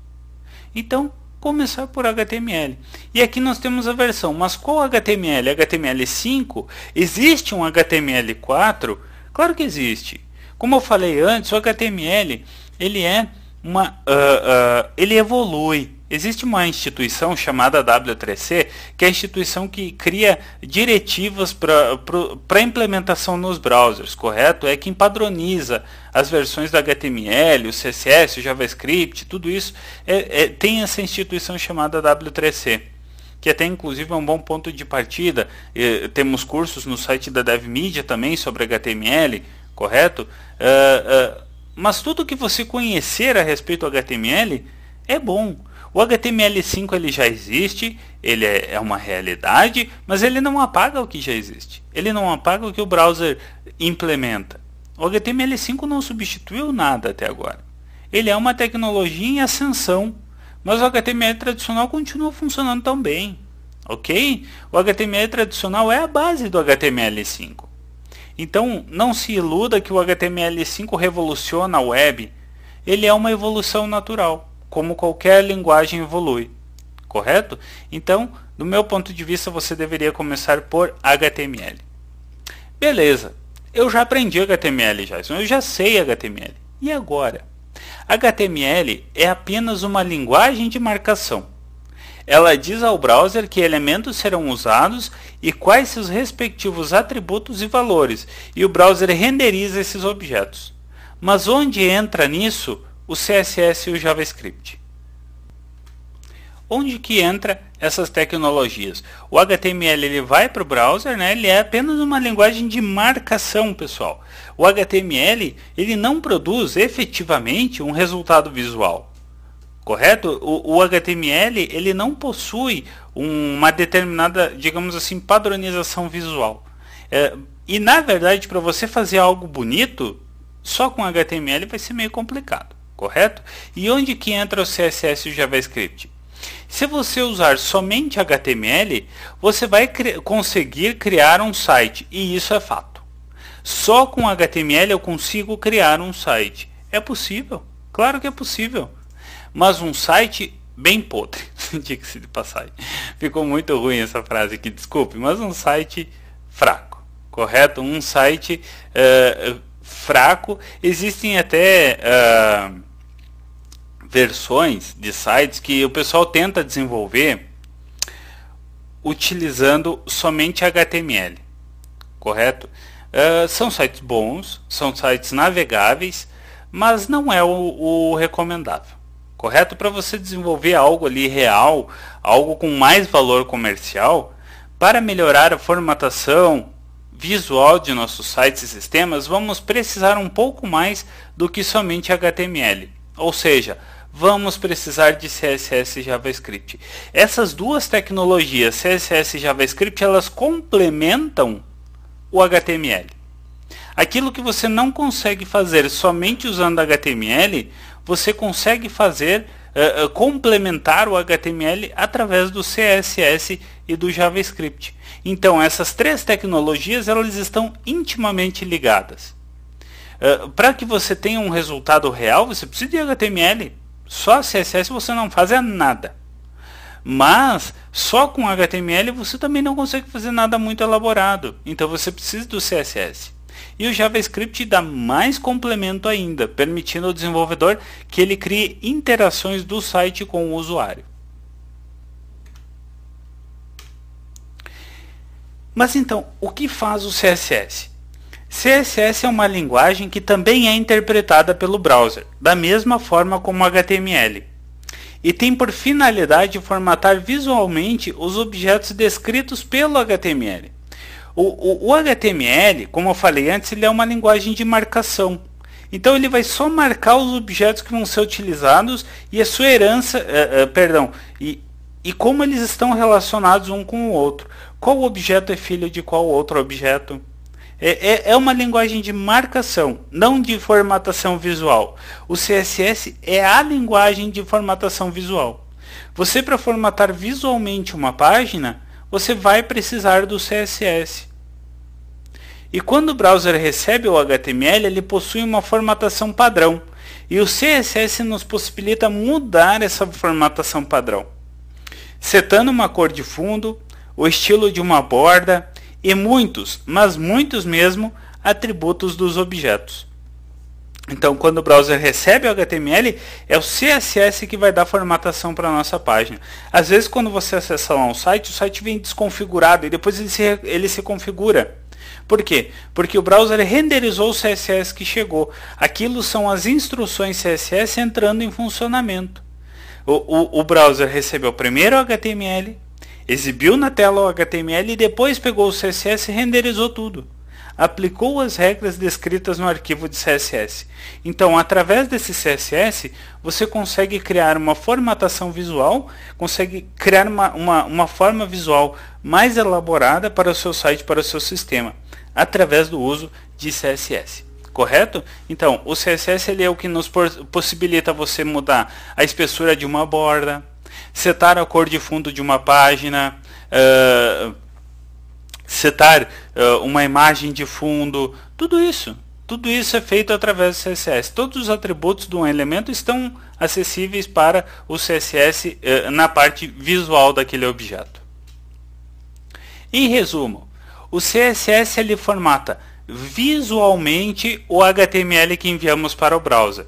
Então, começar por HTML. E aqui nós temos a versão, mas qual HTML? HTML5? Existe um HTML4? Claro que existe. Como eu falei antes, o HTML ele é uma, uh, uh, ele evolui. Existe uma instituição chamada W3C, que é a instituição que cria diretivas para implementação nos browsers, correto? É quem padroniza as versões do HTML, o CSS, o JavaScript, tudo isso é, é, tem essa instituição chamada W3C que até inclusive é um bom ponto de partida. temos cursos no site da DevMedia também sobre HTML, correto? Uh, uh, mas tudo que você conhecer a respeito do HTML é bom. O HTML5 ele já existe, ele é, é uma realidade, mas ele não apaga o que já existe. Ele não apaga o que o browser implementa. O HTML5 não substituiu nada até agora. Ele é uma tecnologia em ascensão, mas o HTML tradicional continua funcionando tão bem. Ok? O HTML tradicional é a base do HTML5. Então, não se iluda que o HTML5 revoluciona a web. Ele é uma evolução natural como qualquer linguagem evolui. correto? Então, do meu ponto de vista, você deveria começar por HTML. Beleza, eu já aprendi HTML, já, eu já sei HTML. E agora? HTML é apenas uma linguagem de marcação. Ela diz ao browser que elementos serão usados e quais seus respectivos atributos e valores, e o browser renderiza esses objetos. Mas onde entra nisso o CSS e o JavaScript? Onde que entra essas tecnologias? O HTML ele vai para o browser, né? ele é apenas uma linguagem de marcação, pessoal. O HTML ele não produz efetivamente um resultado visual correto? O, o, HTML ele não possui um, uma determinada, digamos assim, padronização visual. É, e na verdade, para você fazer algo bonito, só com HTML vai ser meio complicado, correto? E onde que entra o CSS e o JavaScript? Se você usar somente HTML, você vai cri conseguir criar um site, e isso é fato. Só com HTML eu consigo criar um site. É possível? Claro que é possível mas um site bem podre, diga-se de passagem. Ficou muito ruim essa frase aqui, desculpe, mas um site fraco, correto? Um site uh, fraco. Existem até uh, versões de sites que o pessoal tenta desenvolver utilizando somente HTML, correto? Uh, são sites bons, são sites navegáveis, mas não é o, o recomendável correto? Para você desenvolver algo ali real, algo com mais valor comercial, para melhorar a formatação visual de nossos sites e sistemas, vamos precisar um pouco mais do que somente HTML. Ou seja, vamos precisar de CSS e JavaScript. Essas duas tecnologias, CSS e JavaScript, elas complementam o HTML. Aquilo que você não consegue fazer somente usando HTML, você consegue fazer uh, uh, complementar o HTML através do CSS e do JavaScript. Então essas três tecnologias elas estão intimamente ligadas. Uh, Para que você tenha um resultado real, você precisa de HTML. Só CSS você não faz é nada. Mas só com HTML você também não consegue fazer nada muito elaborado. Então você precisa do CSS. E o JavaScript dá mais complemento ainda, permitindo ao desenvolvedor que ele crie interações do site com o usuário. Mas então, o que faz o CSS? CSS é uma linguagem que também é interpretada pelo browser, da mesma forma como HTML, e tem por finalidade formatar visualmente os objetos descritos pelo HTML. O, o, o, HTML, como eu falei antes, ele é uma linguagem de marcação. Então ele vai só marcar os objetos que vão ser utilizados e a sua herança, uh, uh, perdão, e, e como eles estão relacionados um com o outro. Qual objeto é filho de qual outro objeto? É, é, é uma linguagem de marcação, não de formatação visual. O CSS é a linguagem de formatação visual. Você para formatar visualmente uma página, você vai precisar do CSS. E quando o browser recebe o HTML, ele possui uma formatação padrão. E o CSS nos possibilita mudar essa formatação padrão, setando uma cor de fundo, o estilo de uma borda e muitos, mas muitos mesmo, atributos dos objetos. Então, quando o browser recebe o HTML, é o CSS que vai dar formatação para a nossa página. Às vezes, quando você acessa lá um site, o site vem desconfigurado e depois ele se, ele se configura. Por quê? Porque o browser renderizou o CSS que chegou. Aquilo são as instruções CSS entrando em funcionamento. O, o, o browser recebeu primeiro o HTML, exibiu na tela o HTML e depois pegou o CSS e renderizou tudo aplicou as regras descritas no arquivo de CSS. Então, através desse CSS, você consegue criar uma formatação visual, consegue criar uma, uma, uma forma visual mais elaborada para o seu site, para o seu sistema, através do uso de CSS. Correto? Então, o CSS ele é o que nos possibilita você mudar a espessura de uma borda, setar a cor de fundo de uma página, uh, setar uh, uma imagem de fundo, tudo isso. Tudo isso é feito através do CSS. Todos os atributos de um elemento estão acessíveis para o CSS eh, na parte visual daquele objeto. Em resumo, o CSS ele formata visualmente o HTML que enviamos para o browser.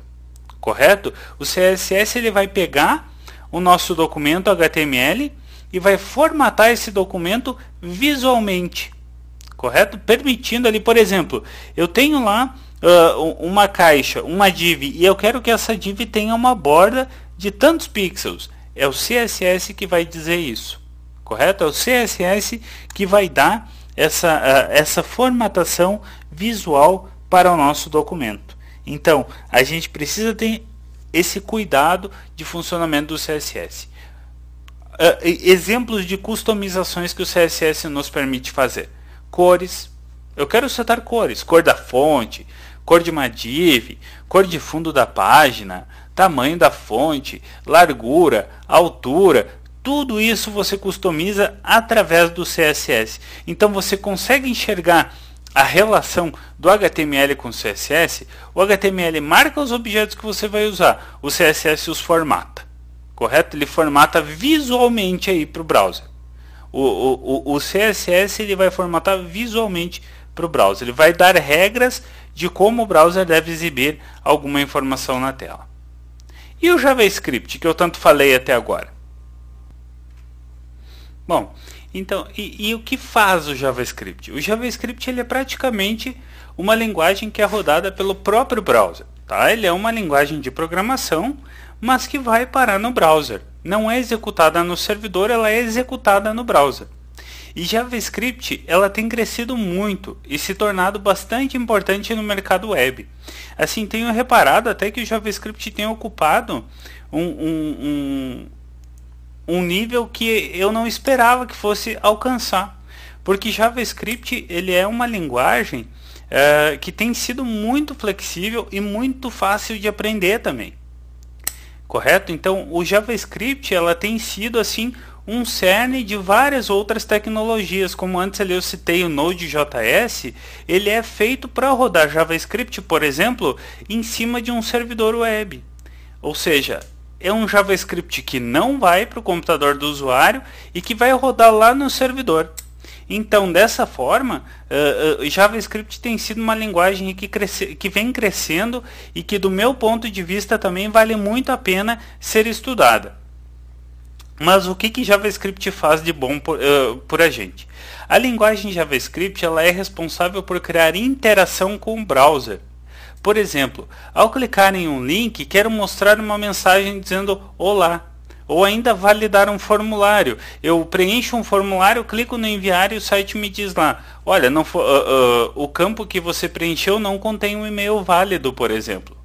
Correto? O CSS ele vai pegar o nosso documento HTML e vai formatar esse documento visualmente correto? Permitindo ali, por exemplo, eu tenho lá uh, uma caixa, uma div, e eu quero que essa div tenha uma borda de tantos pixels. É o CSS que vai dizer isso, correto? É o CSS que vai dar essa, uh, essa formatação visual para o nosso documento. Então, a gente precisa ter esse cuidado de funcionamento do CSS. Uh, exemplos de customizações que o CSS nos permite fazer cores. Eu quero setar cores, cor da fonte, cor de uma div, cor de fundo da página, tamanho da fonte, largura, altura, tudo isso você customiza através do CSS. Então você consegue enxergar a relação do HTML com o CSS. O HTML marca os objetos que você vai usar, o CSS os formata. Correto? Ele formata visualmente aí para o browser o, o, o CSS ele vai formatar visualmente para o browser. Ele vai dar regras de como o browser deve exibir alguma informação na tela. E o JavaScript, que eu tanto falei até agora? Bom, então, e, e, o que faz o JavaScript? O JavaScript ele é praticamente uma linguagem que é rodada pelo próprio browser. Tá? Ele é uma linguagem de programação, mas que vai parar no browser não é executada no servidor, ela é executada no browser. E JavaScript ela tem crescido muito e se tornado bastante importante no mercado web. Assim, tenho reparado até que o JavaScript tem ocupado um, um, um, um nível que eu não esperava que fosse alcançar. Porque JavaScript ele é uma linguagem uh, que tem sido muito flexível e muito fácil de aprender também correto? Então, o JavaScript ela tem sido assim um cerne de várias outras tecnologias, como antes ali eu citei o Node.js, ele é feito para rodar JavaScript, por exemplo, em cima de um servidor web. Ou seja, é um JavaScript que não vai para o computador do usuário e que vai rodar lá no servidor. Então, dessa forma, uh, uh, JavaScript tem sido uma linguagem que, cresce, que vem crescendo e que, do meu ponto de vista, também vale muito a pena ser estudada. Mas o que, que JavaScript faz de bom por, uh, por a gente? A linguagem JavaScript ela é responsável por criar interação com o browser. Por exemplo, ao clicar em um link, quero mostrar uma mensagem dizendo Olá ou ainda validar um formulário. Eu preencho um formulário, clico no enviar e o site me diz lá, olha, não uh, uh, o campo que você preencheu não contém um e-mail válido, por exemplo.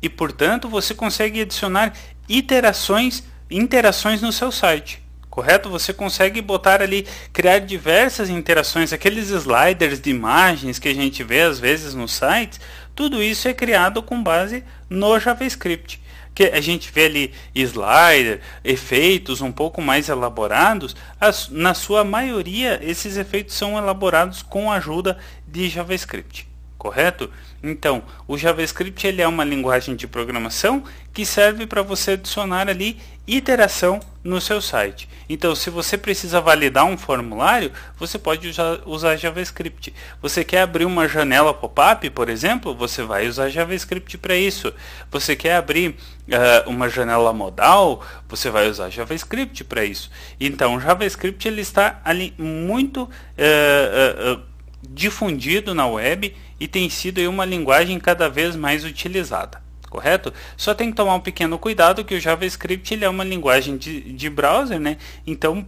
E portanto você consegue adicionar iterações, interações no seu site. Correto? Você consegue botar ali, criar diversas interações, aqueles sliders de imagens que a gente vê às vezes no site, tudo isso é criado com base no JavaScript que a gente vê ali slider, efeitos um pouco mais elaborados, as, na sua maioria esses efeitos são elaborados com a ajuda de JavaScript, correto? Então, o JavaScript ele é uma linguagem de programação que serve para você adicionar ali iteração no seu site. Então, se você precisa validar um formulário, você pode usar, JavaScript. Você quer abrir uma janela pop-up, por exemplo, você vai usar JavaScript para isso. Você quer abrir uh, uma janela modal, você vai usar JavaScript para isso. Então, JavaScript ele está ali muito uh, uh, difundido na web e tem sido uma linguagem cada vez mais utilizada correto? Só tem que tomar um pequeno cuidado que o JavaScript ele é uma linguagem de, de browser, né? Então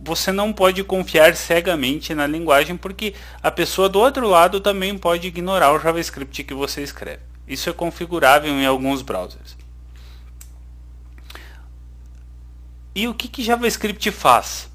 você não pode confiar cegamente na linguagem porque a pessoa do outro lado também pode ignorar o JavaScript que você escreve. Isso é configurável em alguns browsers. E o que, que JavaScript faz?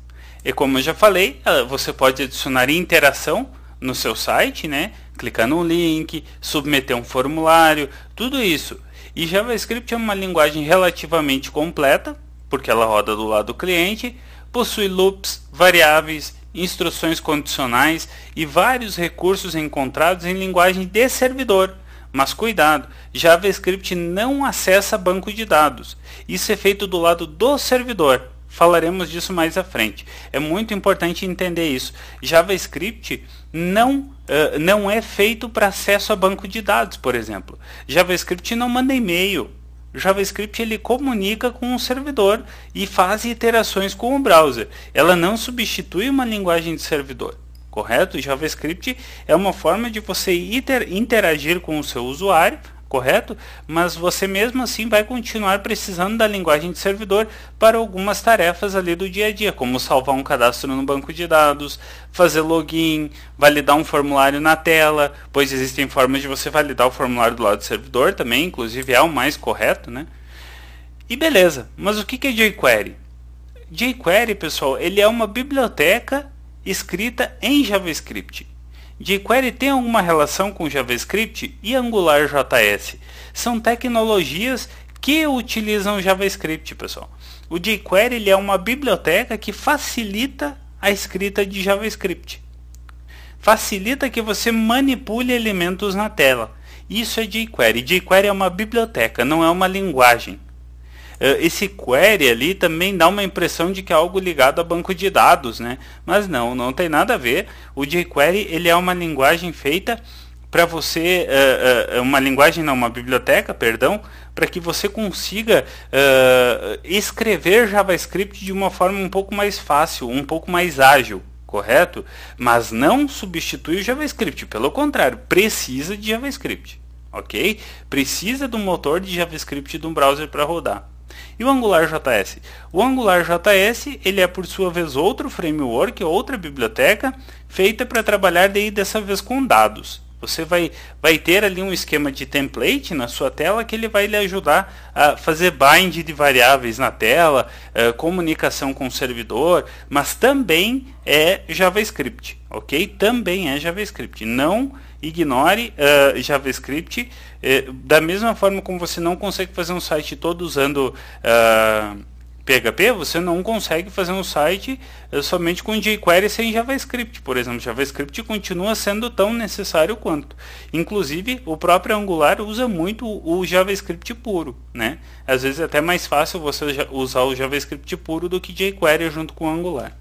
E como eu já falei, ah, você pode adicionar interação no seu site, né? Clicar no link, submeter um formulário, tudo isso. E JavaScript é uma linguagem relativamente completa, porque ela roda do lado do cliente, possui loops, variáveis, instruções condicionais e vários recursos encontrados em linguagem de servidor. Mas cuidado, JavaScript não acessa banco de dados. Isso é feito do lado do servidor. Falaremos disso mais à frente. É muito importante entender isso. JavaScript não, uh, não é feito para acesso a banco de dados, por exemplo. JavaScript não manda e-mail. JavaScript ele comunica com o servidor e faz iterações com o browser. Ela não substitui uma linguagem de servidor correto? JavaScript é uma forma de você interagir com o seu usuário, correto? Mas você mesmo assim vai continuar precisando da linguagem de servidor para algumas tarefas ali do dia a dia, como salvar um cadastro no banco de dados, fazer login, validar um formulário na tela, pois existem formas de você validar o formulário do lado do servidor também, inclusive é o mais correto, né? E beleza, mas o que é jQuery? jQuery, pessoal, ele é uma biblioteca escrita em JavaScript. jQuery tem alguma relação com JavaScript e AngularJS. São tecnologias que utilizam JavaScript, pessoal. O jQuery ele é uma biblioteca que facilita a escrita de JavaScript. Facilita que você manipule elementos na tela. Isso é jQuery. jQuery é uma biblioteca, não é uma linguagem. Eh, esse query ali também dá uma impressão de que é algo ligado a banco de dados, né? Mas não, não tem nada a ver. O jQuery ele é uma linguagem feita para você, uh, uh, uma linguagem não, uma biblioteca, perdão, para que você consiga escrever JavaScript de uma forma um pouco mais fácil, um pouco mais ágil, correto? Mas não substitui o JavaScript, pelo contrário, precisa de JavaScript, ok? Precisa do motor de JavaScript de um browser para rodar. E o AngularJS? O AngularJS ele é por sua vez outro framework, outra biblioteca feita para trabalhar daí dessa vez com dados. Você vai, vai ter ali um esquema de template na sua tela que ele vai lhe ajudar a fazer bind de variáveis na tela, uh, comunicação com o servidor, mas também é JavaScript, ok? Também é JavaScript. Não ignore uh, JavaScript. Uh, da mesma forma como você não consegue fazer um site todo usando PHP, ah, você não consegue fazer um site uh, somente com jQuery sem JavaScript. Por exemplo, JavaScript continua sendo tão necessário quanto. Inclusive, o próprio Angular usa muito o JavaScript puro. Né? Às vezes é até mais fácil você usar o JavaScript puro do que jQuery junto com o Angular.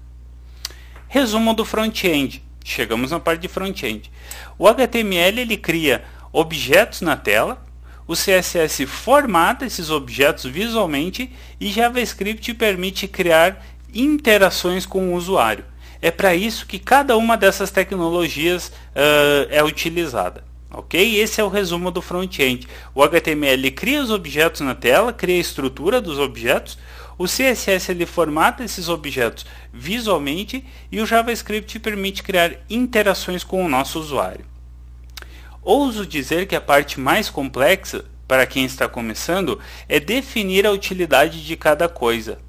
Resumo do front-end. Chegamos na parte de front-end. O HTML ele cria objetos na tela, o CSS formata esses objetos visualmente e JavaScript permite criar interações com o usuário. É para isso que cada uma dessas tecnologias uh, é utilizada. Ok? Esse é o resumo do front-end. O HTML cria os objetos na tela, cria a estrutura dos objetos, o CSS ele formata esses objetos visualmente e o JavaScript permite criar interações com o nosso usuário. Ouso dizer que a parte mais complexa para quem está começando é definir a utilidade de cada coisa.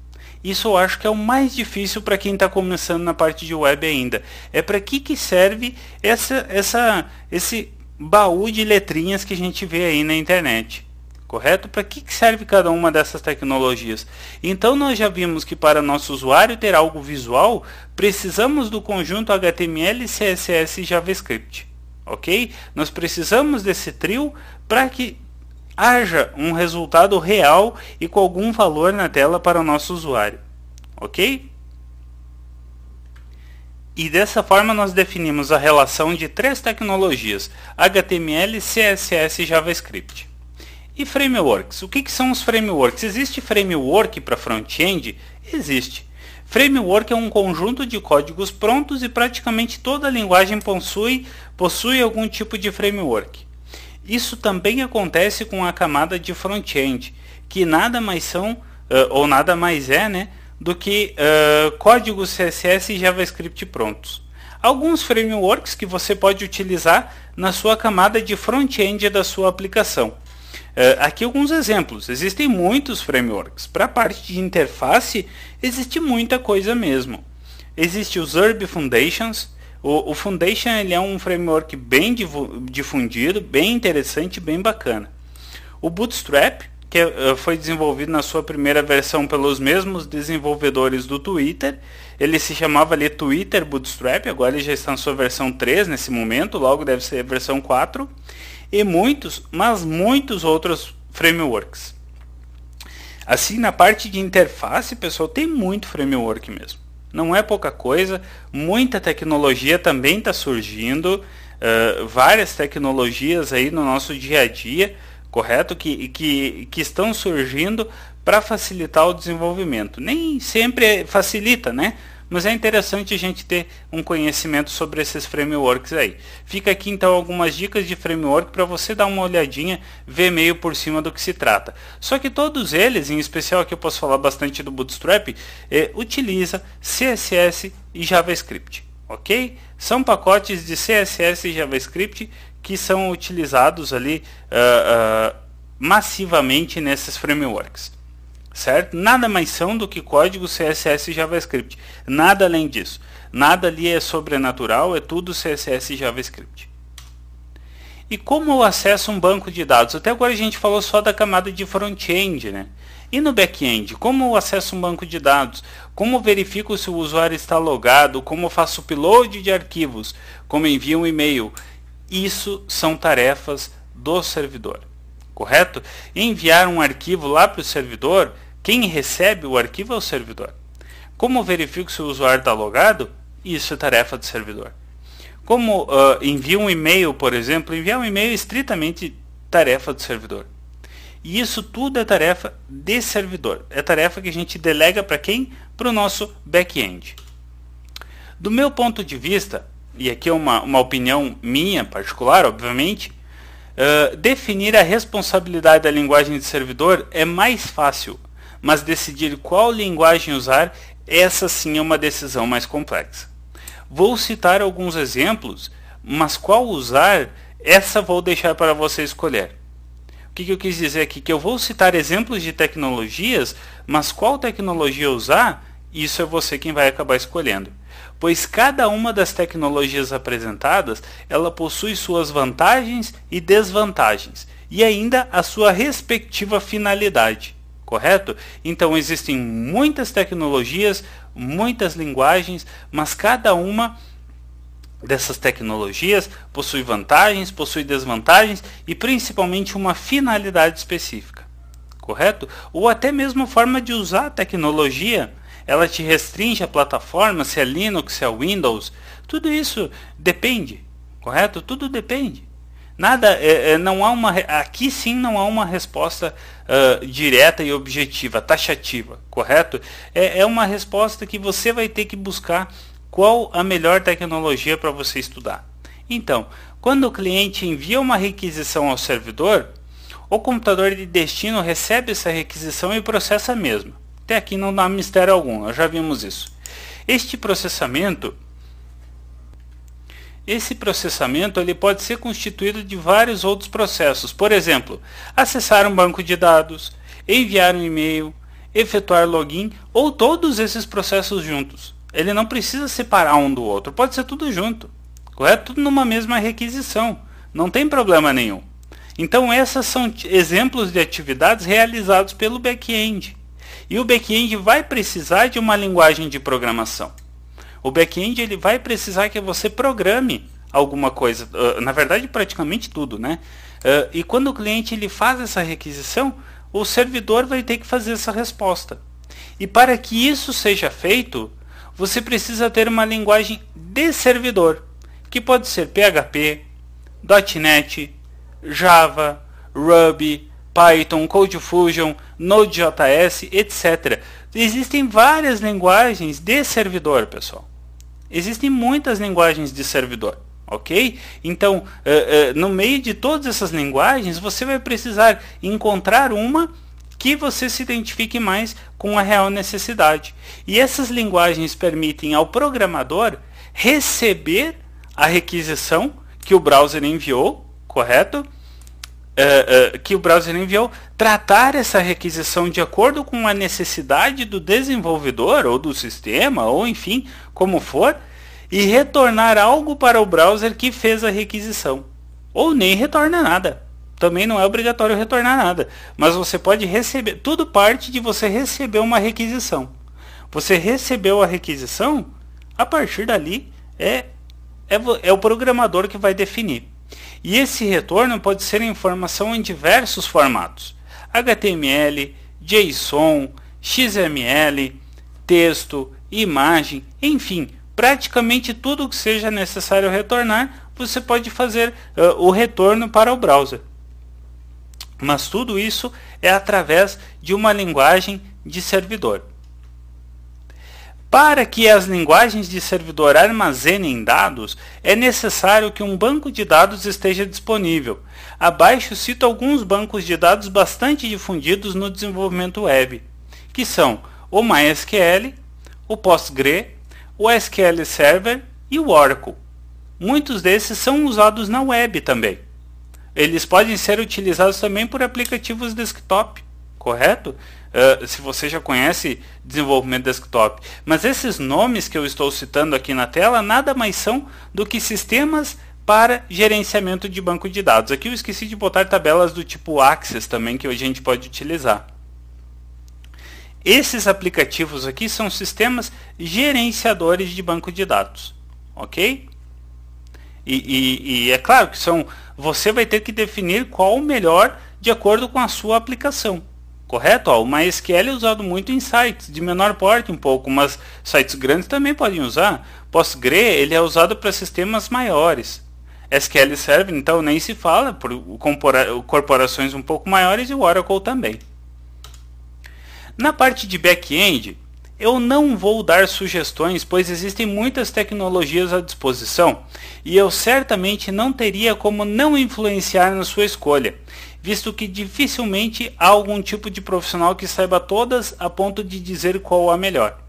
Isso eu acho que é o mais difícil para quem está começando na parte de web ainda. É para que, que serve essa, essa, esse baú de letrinhas que a gente vê aí na internet correto? Para que serve cada uma dessas tecnologias? Então nós já vimos que para nosso usuário ter algo visual, precisamos do conjunto HTML, CSS e JavaScript, ok? Nós precisamos desse trio para que haja um resultado real e com algum valor na tela para o nosso usuário, ok? E dessa forma nós definimos a relação de três tecnologias, HTML, CSS e JavaScript. E frameworks? O que, que são os frameworks? Existe framework para front-end? Existe. Framework é um conjunto de códigos prontos e praticamente toda linguagem possui, possui algum tipo de framework. Isso também acontece com a camada de front-end, que nada mais são, uh, ou nada mais é, né, do que uh, códigos CSS e JavaScript prontos. Alguns frameworks que você pode utilizar na sua camada de front-end da sua aplicação. Uh, aqui alguns exemplos. Existem muitos frameworks. Para a parte de interface, existe muita coisa mesmo. Existe o Zurb Foundations. O, o Foundation ele é um framework bem difundido, bem interessante, bem bacana. O Bootstrap, que uh, foi desenvolvido na sua primeira versão pelos mesmos desenvolvedores do Twitter. Ele se chamava ali Twitter Bootstrap, agora ele já está na sua versão 3 nesse momento, logo deve ser a versão 4. E muitos, mas muitos outros frameworks. Assim, na parte de interface, pessoal, tem muito framework mesmo. Não é pouca coisa, muita tecnologia também está surgindo, uh, várias tecnologias aí no nosso dia a dia, correto? Que, que, que estão surgindo para facilitar o desenvolvimento. Nem sempre facilita, né? Mas é interessante a gente ter um conhecimento sobre esses frameworks aí. Fica aqui então algumas dicas de framework para você dar uma olhadinha, ver meio por cima do que se trata. Só que todos eles, em especial aqui eu posso falar bastante do Bootstrap, é, utiliza CSS e JavaScript, ok? São pacotes de CSS e JavaScript que são utilizados ali uh, uh, massivamente nesses frameworks certo? Nada mais são do que código CSS e JavaScript. Nada além disso. Nada ali é sobrenatural, é tudo CSS e JavaScript. E como eu acesso um banco de dados? Até agora a gente falou só da camada de front-end, né? E no back-end, como eu acesso um banco de dados? Como verifico se o usuário está logado? Como faço upload de arquivos? Como envio um e-mail? Isso são tarefas do servidor, correto? Enviar um arquivo lá para o servidor quem recebe o arquivo é o servidor. Como verifico se o usuário está logado? Isso é tarefa do servidor. Como uh, envio um e-mail, por exemplo, enviar um e-mail é estritamente tarefa do servidor. E isso tudo é tarefa de servidor. É tarefa que a gente delega para quem? Para o nosso back-end. Do meu ponto de vista, e aqui é uma, uma opinião minha particular, obviamente, uh, definir a responsabilidade da linguagem de servidor é mais fácil mas decidir qual linguagem usar, essa sim é uma decisão mais complexa. Vou citar alguns exemplos, mas qual usar, essa vou deixar para você escolher. O que, que eu quis dizer aqui? Que eu vou citar exemplos de tecnologias, mas qual tecnologia usar, isso é você quem vai acabar escolhendo. Pois cada uma das tecnologias apresentadas, ela possui suas vantagens e desvantagens, e ainda a sua respectiva finalidade correto? Então existem muitas tecnologias, muitas linguagens, mas cada uma dessas tecnologias possui vantagens, possui desvantagens e principalmente uma finalidade específica, correto? Ou até mesmo forma de usar a tecnologia, ela te restringe a plataforma, se é Linux, se é Windows, tudo isso depende, correto? Tudo depende. Nada, é, é, não há uma, aqui sim não há uma resposta uh, direta e objetiva, taxativa, correto? É, é uma resposta que você vai ter que buscar qual a melhor tecnologia para você estudar. Então, quando o cliente envia uma requisição ao servidor, o computador de destino recebe essa requisição e processa mesmo. Até aqui não dá mistério algum, nós já vimos isso. Este processamento esse processamento ele pode ser constituído de vários outros processos. Por exemplo, acessar um banco de dados, enviar um e-mail, efetuar login ou todos esses processos juntos. Ele não precisa separar um do outro, pode ser tudo junto. Correto? Tudo numa mesma requisição. Não tem problema nenhum. Então, esses são exemplos de atividades realizados pelo back-end. E o back-end vai precisar de uma linguagem de programação. O back-end ele vai precisar que você programe alguma coisa, na verdade praticamente tudo, né? E quando o cliente ele faz essa requisição, o servidor vai ter que fazer essa resposta. E para que isso seja feito, você precisa ter uma linguagem de servidor, que pode ser PHP, .NET, Java, Ruby, Python, CodeFusion, Node.js, etc. Existem várias linguagens de servidor, pessoal. Existem muitas linguagens de servidor, ok? Então, uh, uh, no meio de todas essas linguagens, você vai precisar encontrar uma que você se identifique mais com a real necessidade. E essas linguagens permitem ao programador receber a requisição que o browser enviou, correto? Uh, que o browser enviou, tratar essa requisição de acordo com a necessidade do desenvolvedor ou do sistema, ou enfim, como for, e retornar algo para o browser que fez a requisição. Ou nem retorna nada. também não é obrigatório retornar nada, mas você pode receber, tudo parte de você receber uma requisição. Você recebeu a requisição, a partir dali é, é, é o programador que vai definir. E esse retorno pode ser informação em diversos formatos: HTML, JSON, XML, texto, imagem, enfim, praticamente tudo que seja necessário retornar, você pode fazer uh, o retorno para o browser. Mas tudo isso é através de uma linguagem de servidor. Para que as linguagens de servidor armazenem dados, é necessário que um banco de dados esteja disponível. Abaixo cito alguns bancos de dados bastante difundidos no desenvolvimento web, que são o MySQL, o Postgre, o SQL Server e o Oracle. Muitos desses são usados na web também. Eles podem ser utilizados também por aplicativos desktop, correto? Uh, se você já conhece desenvolvimento desktop. Mas esses nomes que eu estou citando aqui na tela nada mais são do que sistemas para gerenciamento de banco de dados. Aqui eu esqueci de botar tabelas do tipo Access também que a gente pode utilizar. Esses aplicativos aqui são sistemas gerenciadores de banco de dados, ok? E, e, e, é claro que são, você vai ter que definir qual o melhor de acordo com a sua aplicação. Correto? Ó, o MySQL é usado muito em sites de menor porte um pouco, mas sites grandes também podem usar. PostgreSQL ele é usado para sistemas maiores. SQL Server, então, nem se fala, por corporações um pouco maiores e o Oracle também. Na parte de back-end, eu não vou dar sugestões, pois existem muitas tecnologias à disposição e eu certamente não teria como não influenciar na sua escolha, visto que dificilmente há algum tipo de profissional que saiba todas a ponto de dizer qual a melhor.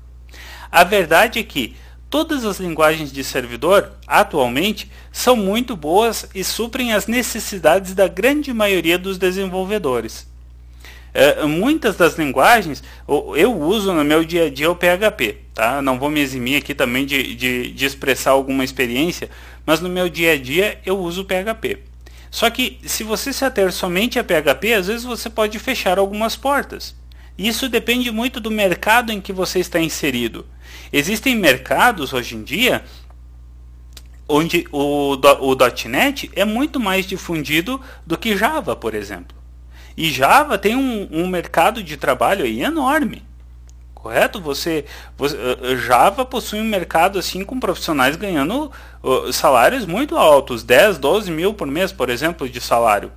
A verdade é que todas as linguagens de servidor, atualmente, são muito boas e suprem as necessidades da grande maioria dos desenvolvedores. É, muitas das linguagens eu uso no meu dia a dia o PHP, tá? Não vou me eximir aqui também de, de, de expressar alguma experiência, mas no meu dia a dia eu uso o PHP. Só que se você se ater somente a PHP, às vezes você pode fechar algumas portas. Isso depende muito do mercado em que você está inserido. Existem mercados hoje em dia onde o, o .NET é muito mais difundido do que Java, por exemplo. E Java tem um, um mercado de trabalho enorme. Correto? Você, você, eh, eh, Java possui um mercado assim com profissionais ganhando uh, salários muito altos, 10, 12 mil por mês, por exemplo, de salário.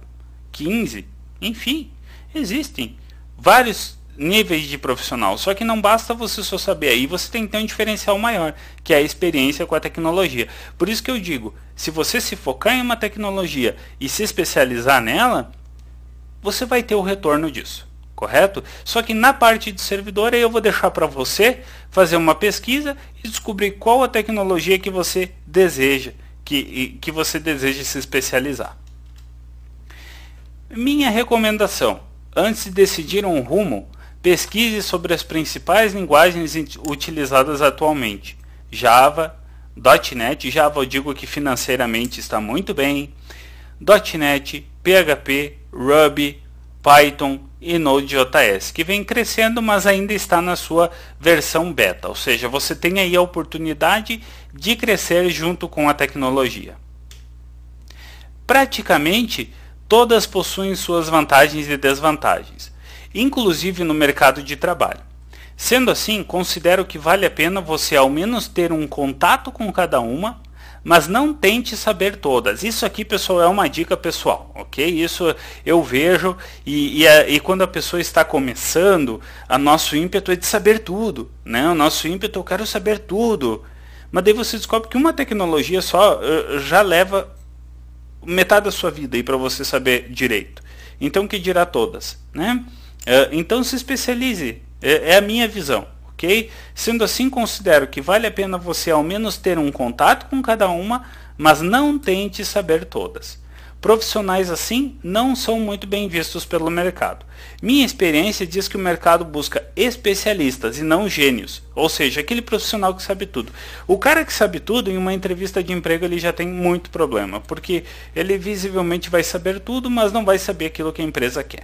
15, enfim, existem vários níveis de profissional. Só que não basta você só saber aí, você tem que ter um diferencial maior, que é a experiência com a tecnologia. Por isso que eu digo, se você se focar em uma tecnologia e se especializar nela, você vai ter o retorno disso, correto? Só que na parte de servidor eu vou deixar para você fazer uma pesquisa e descobrir qual a tecnologia que você deseja, que, que você deseja se especializar. Minha recomendação, antes de decidir um rumo, pesquise sobre as principais linguagens utilizadas atualmente. Java, .NET, Java eu digo que financeiramente está muito bem, .NET, PHP, Ruby, Python e Node.js, que vem crescendo, mas ainda está na sua versão beta, ou seja, você tem aí a oportunidade de crescer junto com a tecnologia. Praticamente todas possuem suas vantagens e desvantagens, inclusive no mercado de trabalho. Sendo assim, considero que vale a pena você ao menos ter um contato com cada uma mas não tente saber todas. Isso aqui, pessoal, é uma dica pessoal, ok? Isso eu vejo e, e, a, e quando a pessoa está começando, a nosso ímpeto é de saber tudo, né? O nosso ímpeto, eu quero saber tudo. Mas daí você descobre que uma tecnologia só uh, já leva metade da sua vida aí para você saber direito. Então, que dirá todas, né? Uh, então, se especialize. É, é a minha visão ok? Sendo assim, considero que vale a pena você ao menos ter um contato com cada uma, mas não tente saber todas. profissionais assim não são muito bem vistos pelo mercado. Minha experiência diz que o mercado busca especialistas e não gênios, ou seja, aquele profissional que sabe tudo. O cara que sabe tudo, em uma entrevista de emprego, ele já tem muito problema, porque ele visivelmente vai saber tudo, mas não vai saber aquilo que a empresa quer.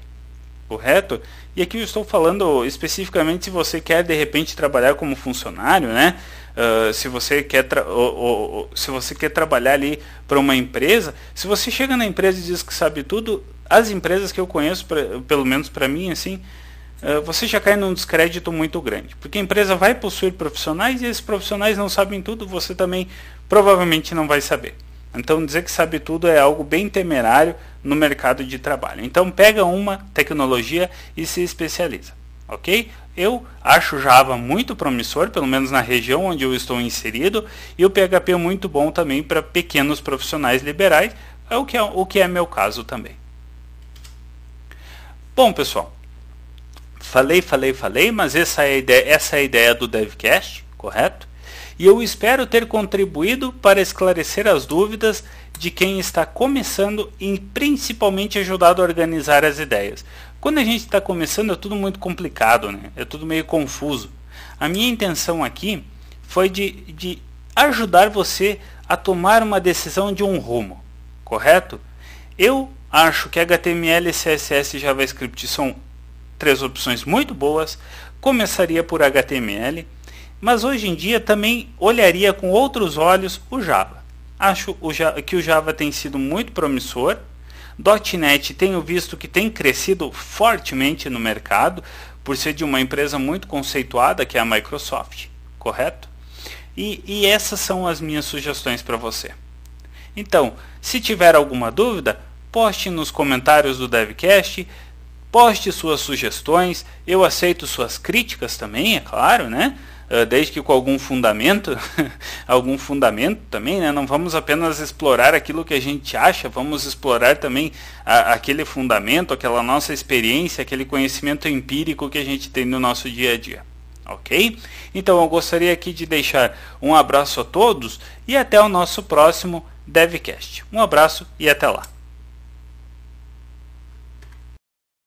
Correto? E aqui eu estou falando especificamente se você quer de repente trabalhar como funcionário, né? Uh, se você quer ou, ou, se você quer trabalhar ali para uma empresa, se você chega na empresa e diz que sabe tudo, as empresas que eu conheço, pra, pelo menos para mim, assim, uh, você já cai num descrédito muito grande, porque a empresa vai possuir profissionais e esses profissionais não sabem tudo, você também provavelmente não vai saber. Então dizer que sabe tudo é algo bem temerário no mercado de trabalho. Então pega uma tecnologia e se especializa, ok? Eu acho Java muito promissor, pelo menos na região onde eu estou inserido, e o PHP é muito bom também para pequenos profissionais liberais, é o que é, o que é meu caso também. Bom, pessoal, falei, falei, falei, mas essa é a ideia, essa é a ideia do DevCast, correto? E eu espero ter contribuído para esclarecer as dúvidas de quem está começando e principalmente ajudado a organizar as ideias. Quando a gente está começando é tudo muito complicado, né? é tudo meio confuso. A minha intenção aqui foi de, de ajudar você a tomar uma decisão de um rumo, correto? Eu acho que HTML, CSS e JavaScript são três opções muito boas. Começaria por HTML, mas hoje em dia também olharia com outros olhos o Java. Acho que o Java tem sido muito promissor .NET tenho visto que tem crescido fortemente no mercado por ser de uma empresa muito conceituada que é a Microsoft, correto? E, e essas são as minhas sugestões para você. Então, se tiver alguma dúvida, poste nos comentários do DevCast, poste suas sugestões, eu aceito suas críticas também, é claro, né? Ah, desde que com algum fundamento, algum fundamento também, né? Não vamos apenas explorar aquilo que a gente acha, vamos explorar também a, aquele fundamento, aquela nossa experiência, aquele conhecimento empírico que a gente tem no nosso dia a dia. Ok? Então eu gostaria aqui de deixar um abraço a todos e até o nosso próximo DevCast. Um abraço e até lá.